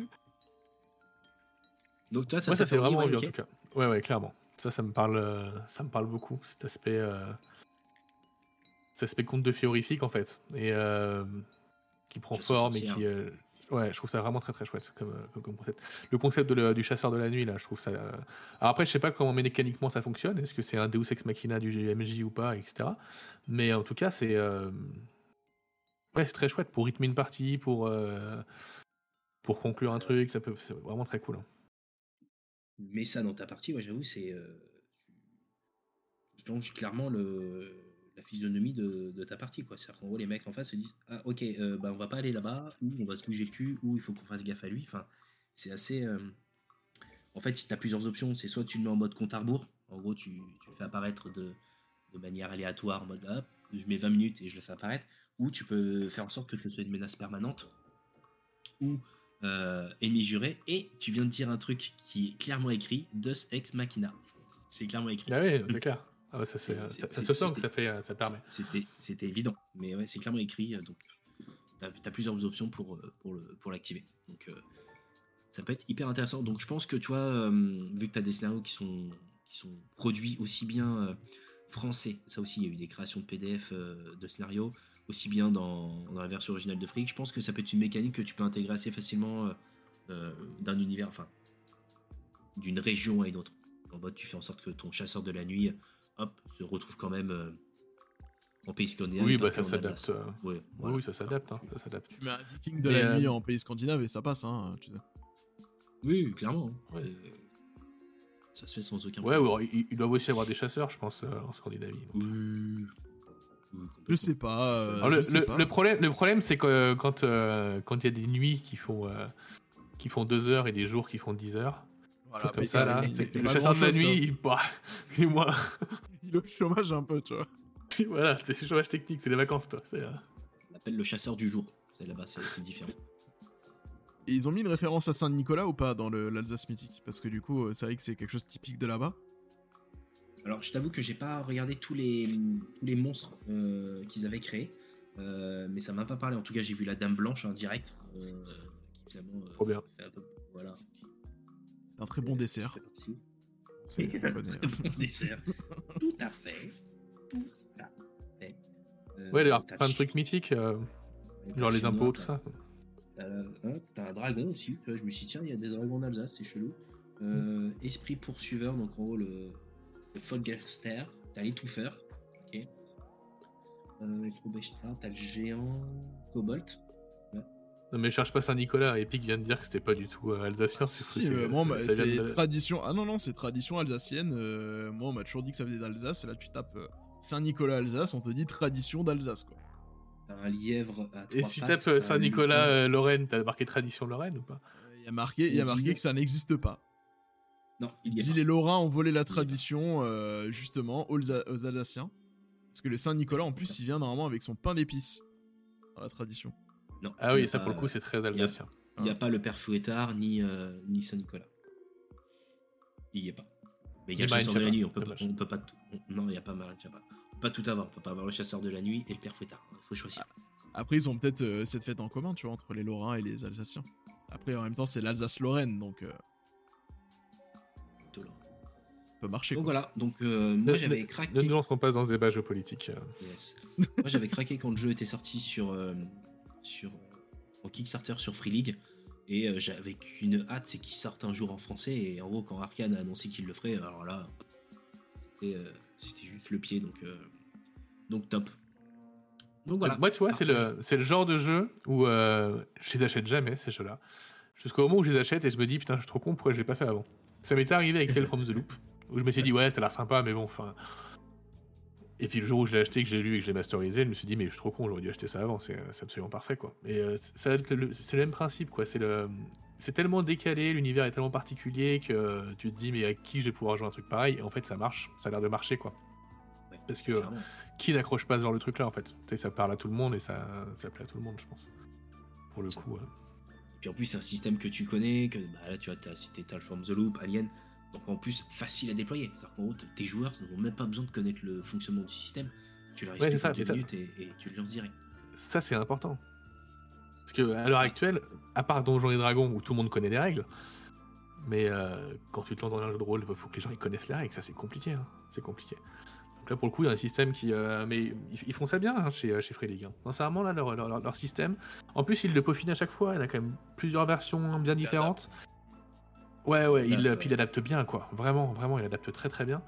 Donc toi, ça Moi, ça fait vraiment ouais, envie en tout cas. Ouais, ouais, clairement. Ça, ça me parle, euh, ça me parle beaucoup. Cet aspect, euh, cet aspect conte de fées horrifique en fait, et euh, qui prend forme et qui, euh, ouais, je trouve ça vraiment très très chouette comme, concept. Le concept de le- du chasseur de la nuit là, je trouve ça. Alors après, je sais pas comment mécaniquement ça fonctionne. Est-ce que c'est un Deus ex machina du GMJ ou pas, etc. Mais en tout cas, c'est, c'est très chouette pour rythmer une partie, pour euh, pour conclure un truc. Ça peut, c'est vraiment très cool. hein. Mais ça, dans ta partie, ouais, j'avoue, c'est. Euh, tu clairement la physionomie de, ta partie, quoi. C'est-à-dire qu'en gros, les mecs en face se disent Ah, ok, euh, bah, on va pas aller là-bas, ou on va se bouger le cul, ou il faut qu'on fasse gaffe à lui. Enfin, c'est assez. euh, En fait, tu as plusieurs options. C'est soit tu le mets en mode compte à rebours, en gros, tu, le fais apparaître de, manière aléatoire, en mode hop, je mets 20 minutes et je le fais apparaître, ou tu peux faire en sorte que ce soit une menace permanente, ou euh, ennemi juré, et tu viens de dire un truc qui est clairement écrit Deus Ex Machina. C'est clairement écrit. Ah oui, c'est clair. Ah ouais, ça, ça, se sent que ça, fait, ça permet. C'était, c'était évident, mais ouais, c'est clairement écrit, euh, donc tu as, plusieurs options pour, euh, pour, l'activer. Donc euh, ça peut être hyper intéressant. Donc je pense que tu vois, euh, vu que tu as des scénarios qui sont, qui sont produits aussi bien français, ça aussi, il y a eu des créations de PDF de scénarios, aussi bien dans, dans la version originale de Freak, je pense que ça peut être une mécanique que tu peux intégrer assez facilement euh, euh, d'un univers, enfin, d'une région à une autre. En mode, tu fais en sorte que ton chasseur de la nuit, hop, se retrouve quand même euh, en pays scandinave. Oui, bah ça s'adapte. Euh, Ouais, oui, voilà. Oui, ça s'adapte. hein, ça s'adapte. Tu mets un viking de Mais, la euh, nuit en pays scandinave et ça passe, hein. Tu sais. Oui, clairement. hein. Ouais. Et Ça se fait sans aucun Ouais, problème. ouais, ils, ils doivent aussi avoir des chasseurs, je pense, euh, en Scandinavie. donc. Oui. Je sais pas. euh, Alors, le, je sais le- pas. le problème, le problème, c'est que euh, quand euh, quand il y a des nuits qui font euh, qui font deux heures et des jours qui font 10 heures, Voilà, comme ça, là, le chasseur de la nuit, il, bah, toi. Il est au chômage un peu, tu vois. voilà, c'est le chômage technique, c'est les vacances, toi. c'est, euh, La s'appelle le chasseur du jour. C'est là-bas, c'est c'est différent. Et ils ont mis une référence à Saint-Nicolas ou pas dans l'Alsace mythique? Parce que du coup, c'est vrai que c'est quelque chose de typique de là-bas. Alors, je t'avoue que j'ai pas regardé tous les, tous les monstres euh, qu'ils avaient créés, euh, mais ça m'a pas parlé. En tout cas, j'ai vu la Dame Blanche en direct, euh, qui euh, Trop bien. fait un peu, voilà. C'est un très bon dessert. C'est un très hein. bon dessert. Tout à fait. Tout à fait. Euh, Ouais, d'ailleurs, t'as plein de trucs mythiques, euh, genre les impôts, tout ça. T'as hein, t'as un dragon aussi. Je me suis dit, tiens, il y a des dragons en Alsace, c'est chelou. Euh, esprit poursuiveur, donc en gros le, le Fogelster. T'as l'étouffeur. Ok. Euh, t'as le géant Cobalt. Non, mais cherche pas Saint-Nicolas. Epic vient de dire que c'était pas du tout euh, alsacien. c'est- Si, c'est- euh, bah, de- tradition. Ah non, non, c'est tradition alsacienne. euh, moi, on m'a toujours dit que ça venait d'Alsace. Et là, tu tapes euh, Saint-Nicolas Alsace, on te dit tradition d'Alsace, quoi. T'as un lièvre à Et trois si tu tapes euh, Saint-Nicolas, euh, Lorraine, t'as marqué tradition Lorraine ou pas? Il y a marqué, il y a Et marqué que ça n'existe pas. Non, il y a Dit les Lorrains ont volé la tradition, euh, justement, aux, Alsa- aux Alsaciens. Parce que le Saint-Nicolas, en plus, il vient normalement avec son pain d'épices. Dans la tradition. Non, Ah oui, ça pas- pour le coup, c'est très alsacien. Il n'y a pas le père Fouettard ni, euh, ni Saint-Nicolas. Il n'y a pas. Mais il y a le chasseur de la nuit, on peut, pas, on peut pas tout. on- non, il n'y a pas Marine Chapa. On peut pas tout avoir. On peut pas avoir le chasseur de la nuit et le père Fouettard. Il faut choisir. Après, ils ont peut-être euh, cette fête en commun, tu vois, entre les Lorrains et les Alsaciens. Après, en même temps, c'est l'Alsace-Lorraine, donc euh, peut marcher. Donc quoi. voilà. Donc euh, moi Ne- j'avais Ne craqué. nous lançons pas dans ce débat géopolitique. euh. Yes. moi j'avais craqué quand le jeu était sorti sur euh, sur euh, en Kickstarter sur Free League. Et euh, j'avais qu'une hâte, c'est qu'il sorte un jour en français. Et en gros, quand Arkane a annoncé qu'il le ferait, alors là, c'était euh, juste le pied. Donc, euh, donc top. Donc voilà. Moi, tu vois, c'est le, c'est le genre de jeu où euh, je les achète jamais, ces jeux-là. Jusqu'au moment où je les achète et je me dis, putain, je suis trop con, pourquoi je l'ai pas fait avant? Ça m'était arrivé avec Tale from the Loop, où je me suis dit, ouais, ça a l'air sympa, mais bon, enfin. Et puis le jour où je l'ai acheté, que j'ai lu et que je l'ai masterisé, je me suis dit, mais je suis trop con, j'aurais dû acheter ça avant, c'est absolument parfait, quoi. Et euh, c'est le, même principe, quoi. C'est le. C'est tellement décalé, l'univers est tellement particulier que euh, tu te dis, mais à qui je vais pouvoir jouer un truc pareil? Et en fait, ça marche, ça a l'air de marcher, quoi. Ouais, Parce que qui n'accroche pas ce genre de truc là en fait? Ça parle à tout le monde et ça, ça plaît à tout le monde, je pense. Pour le coup. euh. Puis en plus, c'est un système que tu connais, que bah, là tu as cité Tal from the Loop, Alien. Donc en plus, facile à déployer. C'est-à-dire qu'en gros, tes joueurs n'ont même pas besoin de connaître le fonctionnement du système. Tu leur Ouais, expliques en deux c'est ça. minutes et, et tu le lances direct. Ça, c'est important. Parce que à l'heure actuelle, à part Donjons et Dragons où tout le monde connaît les règles, mais euh, quand tu te lances dans un jeu de rôle, il faut que les gens ils connaissent les règles. Ça, c'est compliqué. hein. C'est compliqué. Donc là, pour le coup, il y a un système qui. euh, mais ils, ils font ça bien hein, chez, chez Free League. hein. Sincèrement, là, leur, leur- leur système. En plus, ils le peaufinent à chaque fois. Il y en a quand même plusieurs versions bien différentes. Ouais, ouais, il, Adapte, puis il adapte bien, quoi. Vraiment, vraiment, il adapte très très bien.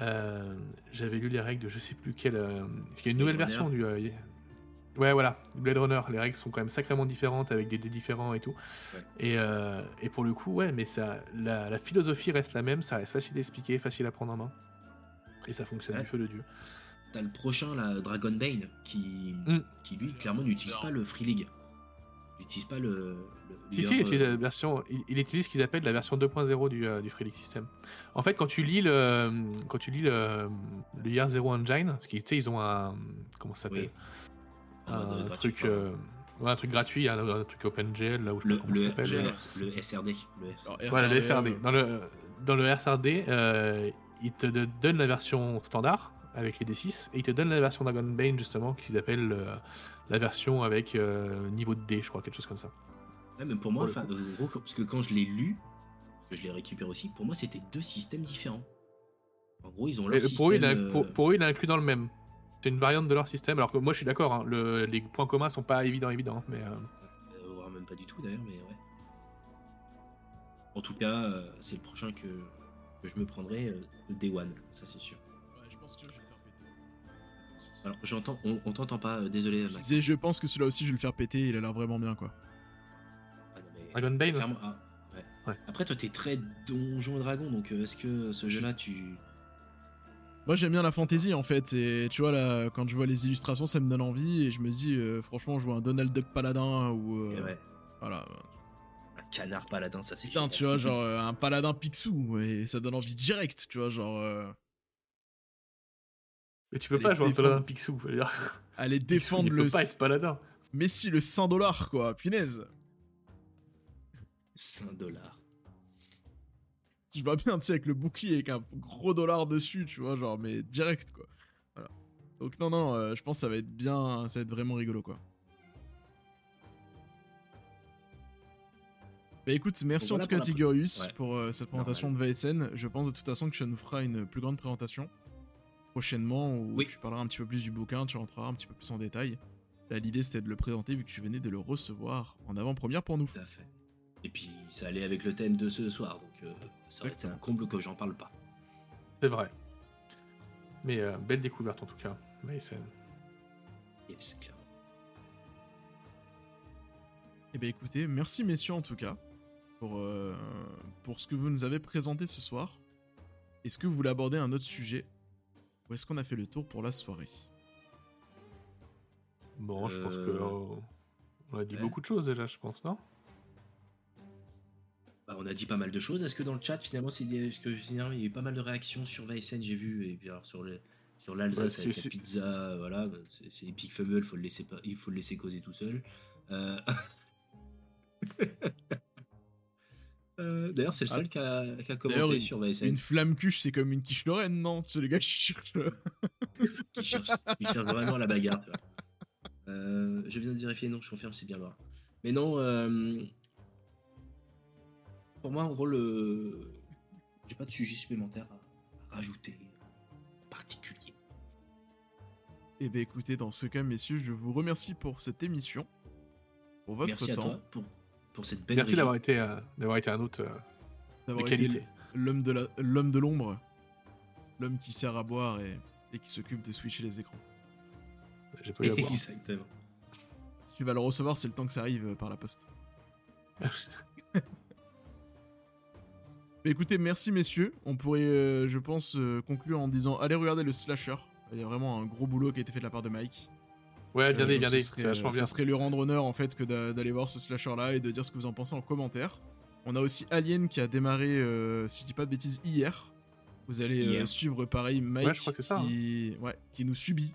Euh, J'avais lu les règles de je sais plus quelle. euh, parce qu'il y a une nouvelle Blade version du. euh, Ouais, voilà, Blade Runner. Les règles sont quand même sacrément différentes avec des dés différents et tout. Ouais. Et, euh, et pour le coup, ouais, mais ça, la, la philosophie reste la même. Ça reste facile à expliquer, facile à prendre en main. Et ça fonctionne Ouais. du feu de Dieu. T'as le prochain, la Dragon Bane, qui, Mm. qui lui, clairement, n'utilise pas le Free League. Il n'utilise pas le. le Si, leur, si, il utilise, euh, la version, il, il utilise ce qu'ils appellent la version 2.0 du, euh, du Free League System. En fait, quand tu lis le, quand tu lis le, le Year Zero Engine, parce qu'ils tu sais, ils ont un, comment ça s'appelle, Oui. un truc, euh, ouais, un truc gratuit, un, un truc OpenGL, là où je sais le, pas comment le, ça s'appelle. le, euh, le SRD. Le SRD. Alors, Voilà, le SRD. Dans le, dans le SRD, euh, il te donne la version standard avec les D6 et il te donne la version Dragon Bane justement qu'ils appellent euh, la version avec euh, niveau de D, je crois, quelque chose comme ça. Ouais, mais pour moi, le enfin, euh, gros, parce que quand je l'ai lu, que je l'ai récupéré aussi, pour moi, c'était deux systèmes différents. En gros, ils ont leur système. pour, eux, il a, pour, pour eux, il a inclus dans le même. C'est une variante de leur système. Alors que moi, je suis d'accord, hein, le- les points communs sont pas évidents, évidents. Mais euh, euh, voire même pas du tout d'ailleurs, mais ouais. En tout cas, c'est le prochain que, que je me prendrai euh, de Day One, ça c'est sûr. Ouais, je pense que je Alors, j'entends, on, on t'entend pas, euh, désolé, Je Max. disais, je pense que celui-là aussi, je vais le faire péter. Il a l'air vraiment bien, quoi. Ah, non, mais Dragon Bane clairement, ah, ouais. Ouais. Après, toi, t'es très donjon et dragon, donc euh, est-ce que ce jeu-là, tu. Moi, j'aime bien la fantasy, en fait. Et tu vois, là, quand je vois les illustrations, ça me donne envie. Et je me dis, euh, franchement, je vois un Donald Duck paladin ou. ouais, Voilà. un canard paladin, ça c'est Putain, génial. tu vois, genre euh, un paladin Picsou. Et ça donne envie direct, tu vois, genre. Mais tu peux Allez, pas jouer un défendre. paladin Picsou. veux dire. aller Picsou, défendre il peut le. pas être paladin. Messi le 100 dollars, quoi, punaise. 5 dollars. Je vois bien, tu sais, avec le bouclier, avec un gros dollar dessus, tu vois, genre, mais direct, quoi. Voilà. Donc, non, non, euh, je pense que ça va être bien, ça va être vraiment rigolo, quoi. Bah écoute, merci Donc en voilà tout cas Tigurius Ouais. pour euh, cette présentation de VSN. Je pense de toute façon que tu nous feras une plus grande présentation prochainement où Oui. tu parleras un petit peu plus du bouquin, tu rentreras un petit peu plus en détail. Là, l'idée c'était de le présenter vu que tu venais de le recevoir en avant-première pour nous. Tout à fait. Et puis, ça allait avec le thème de ce soir, donc euh, ça aurait été un comble que j'en parle pas. C'est vrai. Mais euh, belle découverte en tout cas, Mason. Yes, clairement. Eh bien écoutez, merci messieurs en tout cas pour, euh, pour ce que vous nous avez présenté ce soir. Est-ce que vous voulez aborder un autre sujet? Ou est-ce qu'on a fait le tour pour la soirée? Bon, je pense que Euh, on a dit ouais. beaucoup de choses déjà, je pense, non? Bah, on a dit pas mal de choses. Est-ce que dans le chat, finalement, c'est des... que finalement, il y a eu pas mal de réactions sur VSN, j'ai vu, et puis alors sur le sur l'Alsace Ouais, avec la pizza, voilà, c'est c'est Epic Fumble, faut le laisser pas, il faut le laisser causer tout seul. Euh, euh, D'ailleurs, c'est le seul qui a, commenté sur VSN, Une flamme cuche, c'est comme une quiche Lorraine, non? C'est les gars qui cherche, qui cherche vraiment la bagarre. tu vois. Euh, je viens de vérifier, non, je confirme, c'est bien loin. Mais non, euh, pour moi, en gros, le... j'ai pas de sujet supplémentaire à, rajouter en particulier. Eh bien écoutez, dans ce cas, messieurs, je vous remercie pour cette émission, pour votre Merci à temps, toi pour, pour cette belle Merci d'avoir été, euh, d'avoir été un autre euh, de qualité. l'homme de l'ombre, l'homme qui sert à boire et, et qui s'occupe de switcher les écrans. J'ai pas eu à voir. Exactement. Si tu vas le recevoir, c'est le temps que ça arrive euh, par la poste. Mais écoutez, merci messieurs. On pourrait, euh, je pense, euh, conclure en disant allez regarder le slasher. Il y a vraiment un gros boulot qui a été fait de la part de Mike. Ouais, bien Euh, dit, bien dit. bien. Ça serait lui rendre honneur en fait que d'a- d'aller voir ce slasher là et de dire ce que vous en pensez en commentaire. On a aussi Alien qui a démarré, euh, si je dis pas de bêtises, hier. Vous allez euh, suivre pareil Mike Ouais, je crois que c'est ça, hein. qui... ouais, qui nous subit.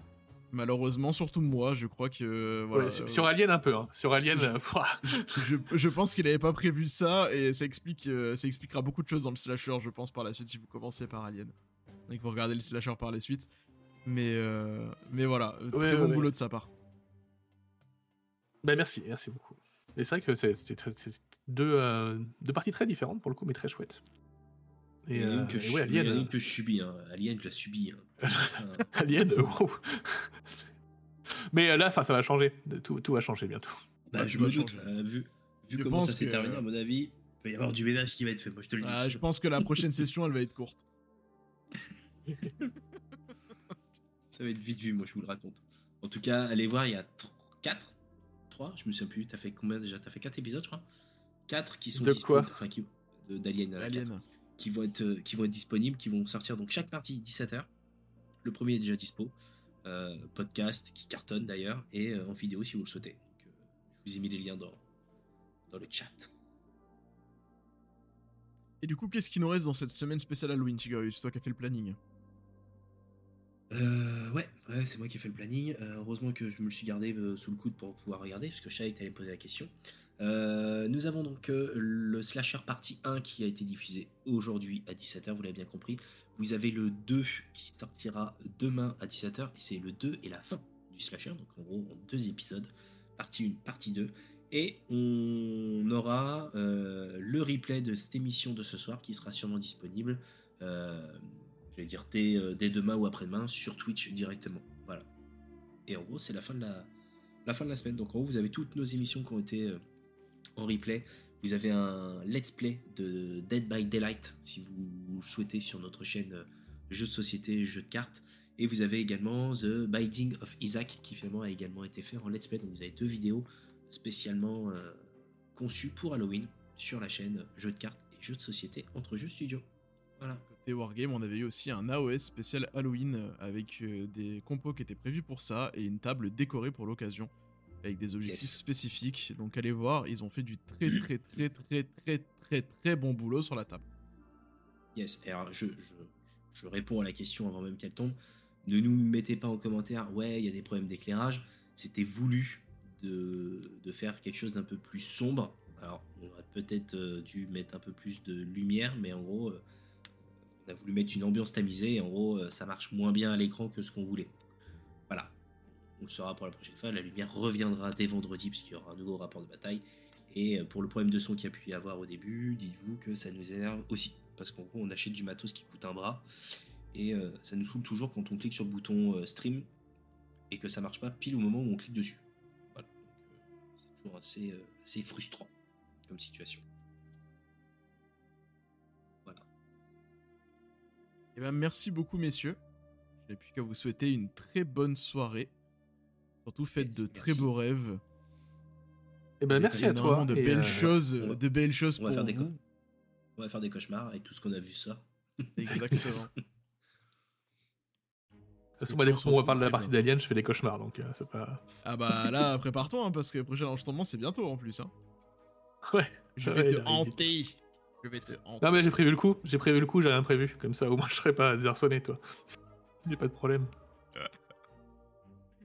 Malheureusement, surtout moi, je crois que euh, voilà. Ouais, sur, euh, sur Alien un peu. Hein. Sur Alien, euh, je, je pense qu'il avait pas prévu ça et ça explique euh, ça expliquera beaucoup de choses dans le slasher je pense par la suite si vous commencez par Alien et que vous regardez le slasher par la suite mais euh, mais voilà euh, très Ouais, bon ouais, boulot ouais. de sa part bah, merci, merci beaucoup. Et c'est vrai que c'est- c'était deux, euh, deux parties très différentes pour le coup, mais très chouettes. Et, Il y en a une euh, que et je, ouais, il y en a Alien, une que je subis. Hein. Alien, je la subis. hein. Euh, Alien, euh, wow. Mais euh, là, enfin, ça va changer. Tout, tout va changer bientôt. bah, Ouais, je me doute. vu vu Je comment ça s'est que- terminé, à mon avis, il va y avoir du ménage qui va être fait. Moi, je te le dis. Ah, je pense que la prochaine session elle va être courte Ça va être vite vu, moi, je vous le raconte. En tout cas, allez voir, il y a 4 3 Je me souviens plus. T'as fait combien déjà? T'as fait 4 épisodes, je crois? 4 qui sont De disponibles. quoi? Enfin, qui. de- D'Alien. euh, quatre. Alien qui vont être, euh, qui vont être disponibles, qui vont sortir donc chaque mardi 17h. Le premier est déjà dispo. Euh, podcast qui cartonne d'ailleurs et euh, en vidéo si vous le souhaitez. Donc, euh, je vous ai mis les liens dans, dans le chat. et du coup qu'est-ce qui nous reste dans cette semaine spéciale Halloween Tigurius toi qui as fait le planning? Euh, ouais, c'est moi qui ai fait le planning. Euh, heureusement que je me le suis gardé euh, sous le coude pour pouvoir regarder, parce que je savais que me poser la question. Nous avons donc le Slasher partie 1 qui a été diffusé aujourd'hui à 17h, vous l'avez bien compris. Vous avez le 2 qui sortira demain à 17h, et c'est le 2 et la fin du Slasher, donc en gros en deux épisodes, partie 1, partie 2. Et on aura le replay de cette émission de ce soir qui sera sûrement disponible, dire dès, euh, dès demain ou après-demain sur Twitch directement. Voilà. Et en gros, c'est la fin de la, fin de la semaine. Donc en gros, vous avez toutes nos émissions qui ont été euh, en replay. Vous avez un let's play de Dead by Daylight si vous souhaitez sur notre chaîne euh, Jeux de société, jeux de cartes. Et vous avez également The Binding of Isaac qui finalement a également été fait en let's play. Donc vous avez deux vidéos spécialement conçues pour Halloween sur la chaîne Jeux de cartes et jeux de société entre jeux studio. Voilà. Côté Wargame on avait eu aussi un AOS spécial Halloween euh, avec euh, des compos qui étaient prévus pour ça et une table décorée pour l'occasion avec des objectifs Yes. spécifiques donc allez voir ils ont fait du très très très très très très très bon boulot sur la table Yes, alors je, je, je réponds à la question avant même qu'elle tombe. Ne nous mettez pas en commentaire, ouais, il y a des problèmes d'éclairage. C'était voulu de, de faire quelque chose d'un peu plus sombre. Alors, on aurait peut-être euh, dû mettre un peu plus de lumière, mais en gros, on a voulu mettre une ambiance tamisée, en gros, euh, ça marche moins bien à l'écran que ce qu'on voulait. Voilà. On le saura pour la prochaine fois. La lumière reviendra dès vendredi, puisqu'il y aura un nouveau rapport de bataille. Et euh, pour le problème de son qu'il y a pu y avoir au début, dites-vous que ça nous énerve aussi. Parce qu'en gros, on achète du matos qui coûte un bras. Et euh, ça nous saoule toujours quand on clique sur le bouton stream et que ça marche pas pile au moment où on clique dessus. C'est toujours assez frustrant comme situation. Eh ben, merci beaucoup, messieurs. Je n'ai plus qu'à vous souhaiter une très bonne soirée. Surtout, faites Merci, de très beaux rêves. Eh ben, merci à toi. De et, belles euh, choses, on va- de belles choses on va faire des vous. co- On va faire des cauchemars avec tout ce qu'on a vu ça. Exactement. De toute façon, Et puis, dès qu'on reparle de la partie d'Alien, je fais des cauchemars, donc euh, c'est pas. ah bah là, prépare-toi, hein, parce que le prochain enregistrement, c'est bientôt en plus. Hein. Ouais. Je vais te hanter. Je vais te hanter. Non, mais j'ai prévu le coup, j'ai prévu le coup, j'ai rien prévu. Comme ça, au moins, je serai pas désarçonné, toi. Y'a pas de problème.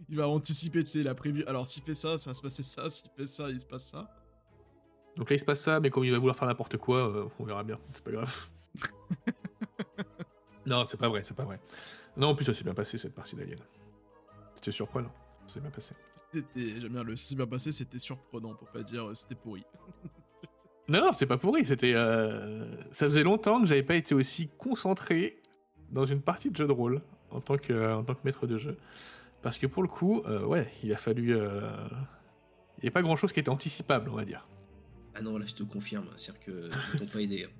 Il va anticiper, tu sais, il a prévu. Alors, s'il fait ça, ça va se passer ça. S'il fait ça, il se passe ça. Donc là, il se passe ça, mais comme il va vouloir faire n'importe quoi, euh, on verra bien. C'est pas grave. non, c'est pas vrai, c'est pas vrai. Non, en plus, ça s'est bien passé cette partie d'Alien. C'était surprenant. Ça s'est bien passé. C'était, j'aime bien le si bien passé, c'était surprenant pour pas dire euh, c'était pourri. Non, non, c'est pas pourri. C'était. euh, Ça faisait longtemps que j'avais pas été aussi concentré dans une partie de jeu de rôle en tant que, en tant que maître de jeu. Parce que pour le coup, euh, ouais, il a fallu. euh, Il n'y a pas grand chose qui était anticipable, on va dire. Ah non, là je te confirme, c'est-à-dire que ils t'ont pas aidé. hein.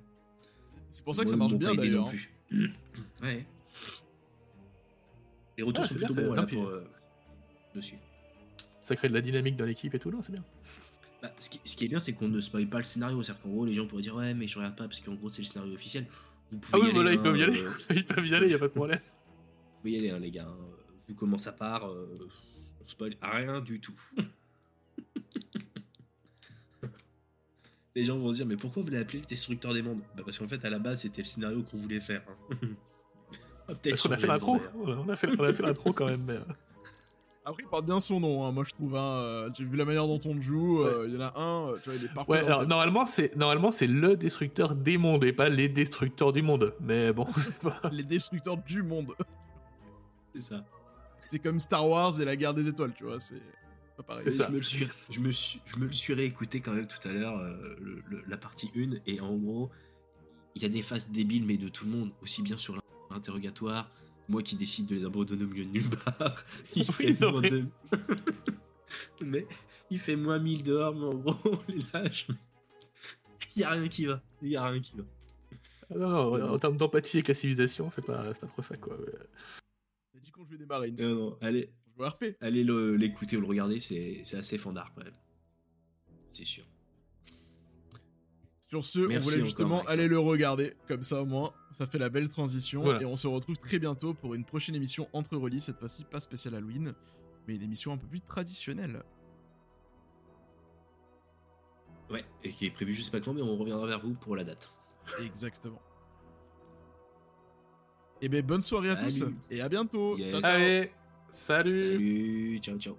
C'est pour ça que ça marche bien d'ailleurs. non hein. plus. ouais. Les retours Ah, sont plutôt bons là puis- pour, euh, dessus. Ça crée de la dynamique dans l'équipe et tout, non, c'est bien. Bah, ce, qui, ce qui est bien, c'est qu'on ne spoil pas le scénario. C'est-à-dire qu'en gros, les gens pourraient dire Ouais, mais je regarde pas parce qu'en gros, c'est le scénario officiel. Vous pouvez Ah oui, voilà, aller, ils peuvent y hein, aller. euh, Ils peuvent y aller, y a pas de problème. vous pouvez y aller, hein, les gars. hein. Vu comment ça part, euh, on spoil rien du tout. les gens vont se dire Mais pourquoi vous l'avez appelé le destructeur des mondes? Bah, Parce qu'en fait, à la base, c'était le scénario qu'on voulait faire. hein. Peut-être qu'on a fait l'intro. d'ailleurs. On a fait, on a fait l'intro quand même. mais, euh, Après, il porte bien son nom, hein, moi je trouve. Hein, euh, J'ai vu la manière dont on le joue. euh, Il y en a un, euh, tu vois, il est parfait. Ouais, alors le- normalement c'est normalement c'est le destructeur des mondes et pas les destructeurs du monde. Mais bon, c'est pas. Les destructeurs du monde. C'est ça. C'est comme Star Wars et la guerre des étoiles, tu vois. C'est pas pareil. Ça. Je me, le suis, je, me suis, je me le suis réécouté quand même tout à l'heure, euh, la partie 1, et en gros, il y a des phases débiles, mais de tout le monde, aussi bien sur l'interrogatoire, moi qui décide de les abandonner au milieu de nulle part, il Oui, fait non, moins mais- de... mais il fait moins 1000 dehors, mais en gros, on les lâche. mais Il y a rien qui va, il y a rien qui va. Ah Non, non, en termes d'empathie avec la civilisation, c'est pas, c'est pas trop ça quoi. mais- J'ai dit qu'on jouait des Marines. Non, non, allez, Je joue RP. allez le- l'écouter ou le regarder, c'est c'est assez fandard quand même. C'est sûr. Sur ce, Merci on voulait justement aller le regarder. Comme ça, au moins, ça fait la belle transition. Voilà. Et on se retrouve très bientôt pour une prochaine émission entre relis. Cette fois-ci, pas spéciale Halloween, mais une émission un peu plus traditionnelle. Ouais, et qui est prévu je sais pas quand, mais on reviendra vers vous pour la date. Exactement. Et ben bonne soirée à tous et à bientôt. Yes. Allez, salut. Salut, ciao ciao.